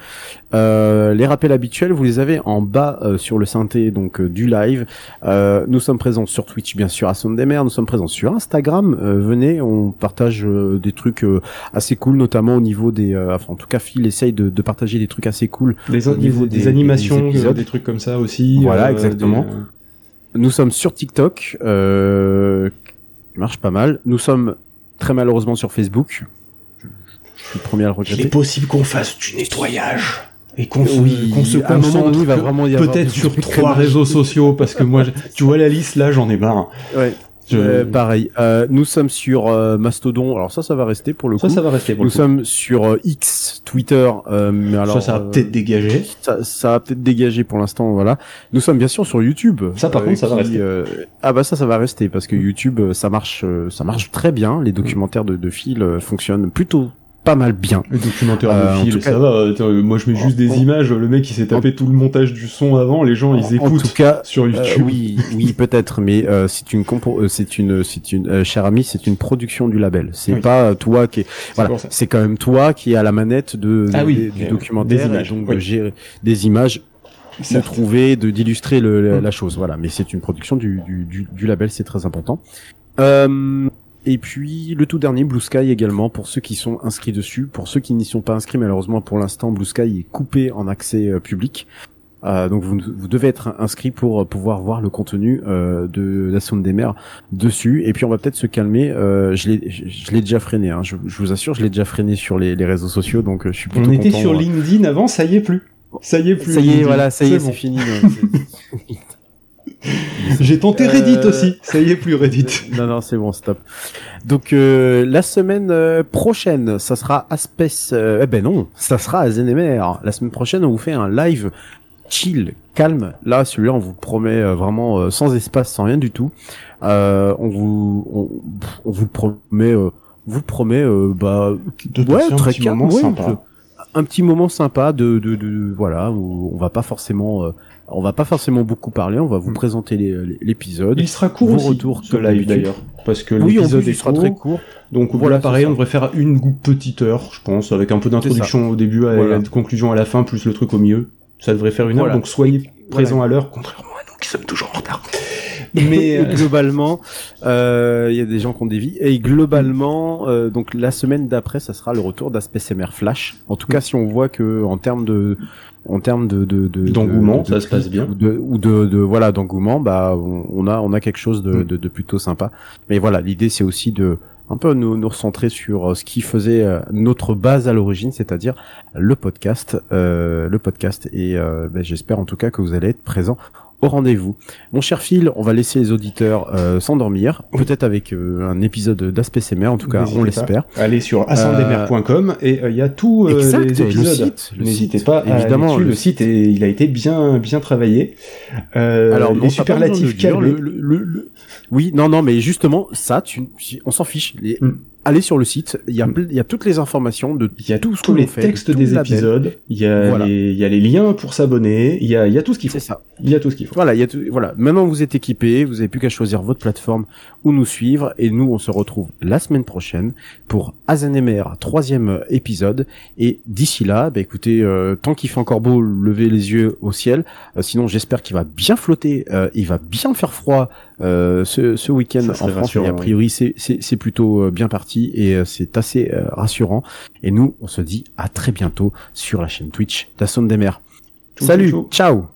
Euh, les rappels habituels vous les avez en bas euh, sur le synthé donc euh, du live. Euh, nous sommes présents sur Twitch bien sûr à Sondemer nous sommes présents sur Instagram. Euh, venez on partage des trucs assez cool notamment au niveau des enfin en tout cas Phil essaye de, de partager des trucs assez cool des, au niveau des, des animations des, des, trucs comme ça aussi voilà exactement nous sommes sur TikTok, euh, qui marche pas mal. Nous sommes très malheureusement sur Facebook. Je, je suis le premier à le regretter. Il est possible qu'on fasse du nettoyage et qu'on se, oui, qu'on se concentre peut-être sur trois réseaux sociaux parce que moi, tu vois la liste là, j'en ai marre. Ouais. Je... Euh, pareil. Euh, nous sommes sur euh, Mastodon. Alors ça, ça va rester pour le ça, coup. Ça, ça va rester. Pour nous sommes sur euh, X, Twitter. mais alors ça, ça va peut-être dégager. Ça, ça va peut-être dégager pour l'instant. Voilà. Nous sommes bien sûr sur YouTube. Ça, par contre, ça qui, va rester. ah bah ça, ça va rester parce que YouTube, ça marche, ça marche très bien. Les documentaires de, de fil fonctionnent plutôt pas mal bien. Le documentaire euh, fil, ça va. Attends, moi, je mets juste des images. Le mec, il s'est tapé en... tout le montage du son avant. Les gens, ils écoutent. En tout cas, sur YouTube. Euh, oui, oui, peut-être, mais euh, c'est une compo, c'est une, c'est une, euh, cher ami, c'est une production du label. C'est oui. pas toi qui, est... voilà, c'est quand même toi qui est à la manette de, ah, de oui, du documentaire, des images, donc oui. de gérer des images de trouver, de d'illustrer le, la chose, voilà. Mais c'est une production du, du, du, du label, c'est très important. Euh, et puis le tout dernier Blue Sky également pour ceux qui sont inscrits dessus. Pour ceux qui n'y sont pas inscrits malheureusement pour l'instant Blue Sky est coupé en accès euh, public. Euh, donc vous, vous devez être inscrit pour pouvoir voir le contenu euh, de la sonde des mers dessus. Et puis on va peut-être se calmer. Euh, je l'ai, je, l'ai déjà freiné. Hein. Je, je, vous assure, je l'ai déjà freiné sur les, les réseaux sociaux. Donc je suis plutôt On était sur LinkedIn avant, ça y est plus. Ça y est plus. Ça y est, voilà, ça y est, c'est fini. J'ai tenté Reddit euh... aussi. Ça y est plus Reddit. Non non, c'est bon, stop. Donc euh, la semaine euh, prochaine, ça sera Aspes. Euh, eh ben non, ça sera à Zenemer. La semaine prochaine, on vous fait un live chill, calme. Là, celui-là, on vous promet vraiment sans espace, sans rien du tout. on vous, on, on vous promet, vous promet, bah, de ouais, très calme, un petit moment sympa de, de, de, voilà, où on va pas forcément on va pas forcément beaucoup parler, on va vous mm. présenter l'épisode. Il sera court aussi, retour ce live d'ailleurs, parce que l'épisode est sera très court. Donc voilà, pareil, on devrait faire une petite heure, je pense, avec un peu d'introduction au début, et la conclusion à la fin, plus le truc au milieu. Ça devrait faire une heure, donc soyez présents à l'heure, contrairement à nous qui sommes toujours en retard. Mais euh, globalement, euh, il y a des gens qui ont des vies. Et globalement, euh, donc la semaine d'après, ça sera le retour d'AspCMR Flash. En tout cas, si on voit que en termes de en termes de d'engouement, de, ça se passe bien, ou de, de, de voilà d'engouement, bah on, a on a quelque chose de, mm. de, de plutôt sympa. Mais voilà, l'idée c'est aussi de un peu nous, nous recentrer sur ce qui faisait notre base à l'origine, c'est-à-dire le podcast, euh, le podcast. Et ben, j'espère en tout cas que vous allez être présents au rendez-vous. Mon cher Phil, on va laisser les auditeurs euh, s'endormir, peut-être avec euh, un épisode d'AspCMR, en tout cas, on l'espère. Allez sur ascendemer.com et il y a tous les épisodes. N'hésitez pas, évidemment, le, site et il a été bien bien travaillé. Alors les superlatifs le, le, Oui, non, non, mais justement, ça, tu, on s'en fiche. Les, hmm allez sur le site, il y a, il y a toutes les informations de il y a tout tous les textes des épisodes, il y a les, il y a les liens pour s'abonner, il y a, il y a tout ce qu'il faut. C'est ça. Il y a tout ce qu'il faut. Voilà, il y a tout, voilà. Maintenant vous êtes équipés, vous avez plus qu'à choisir votre plateforme où nous suivre et nous on se retrouve la semaine prochaine pour Azenemer troisième épisode et d'ici là, bah écoutez, euh, tant qu'il fait encore beau, levez les yeux au ciel. Euh, sinon j'espère qu'il va bien flotter, euh, il va bien faire froid euh, ce, ce week-end en France. Et a priori c'est c'est plutôt bien parti et euh, c'est assez euh, rassurant. Et nous, on se dit à très bientôt sur la chaîne Twitch d'Asson des Mers. Salut, ciao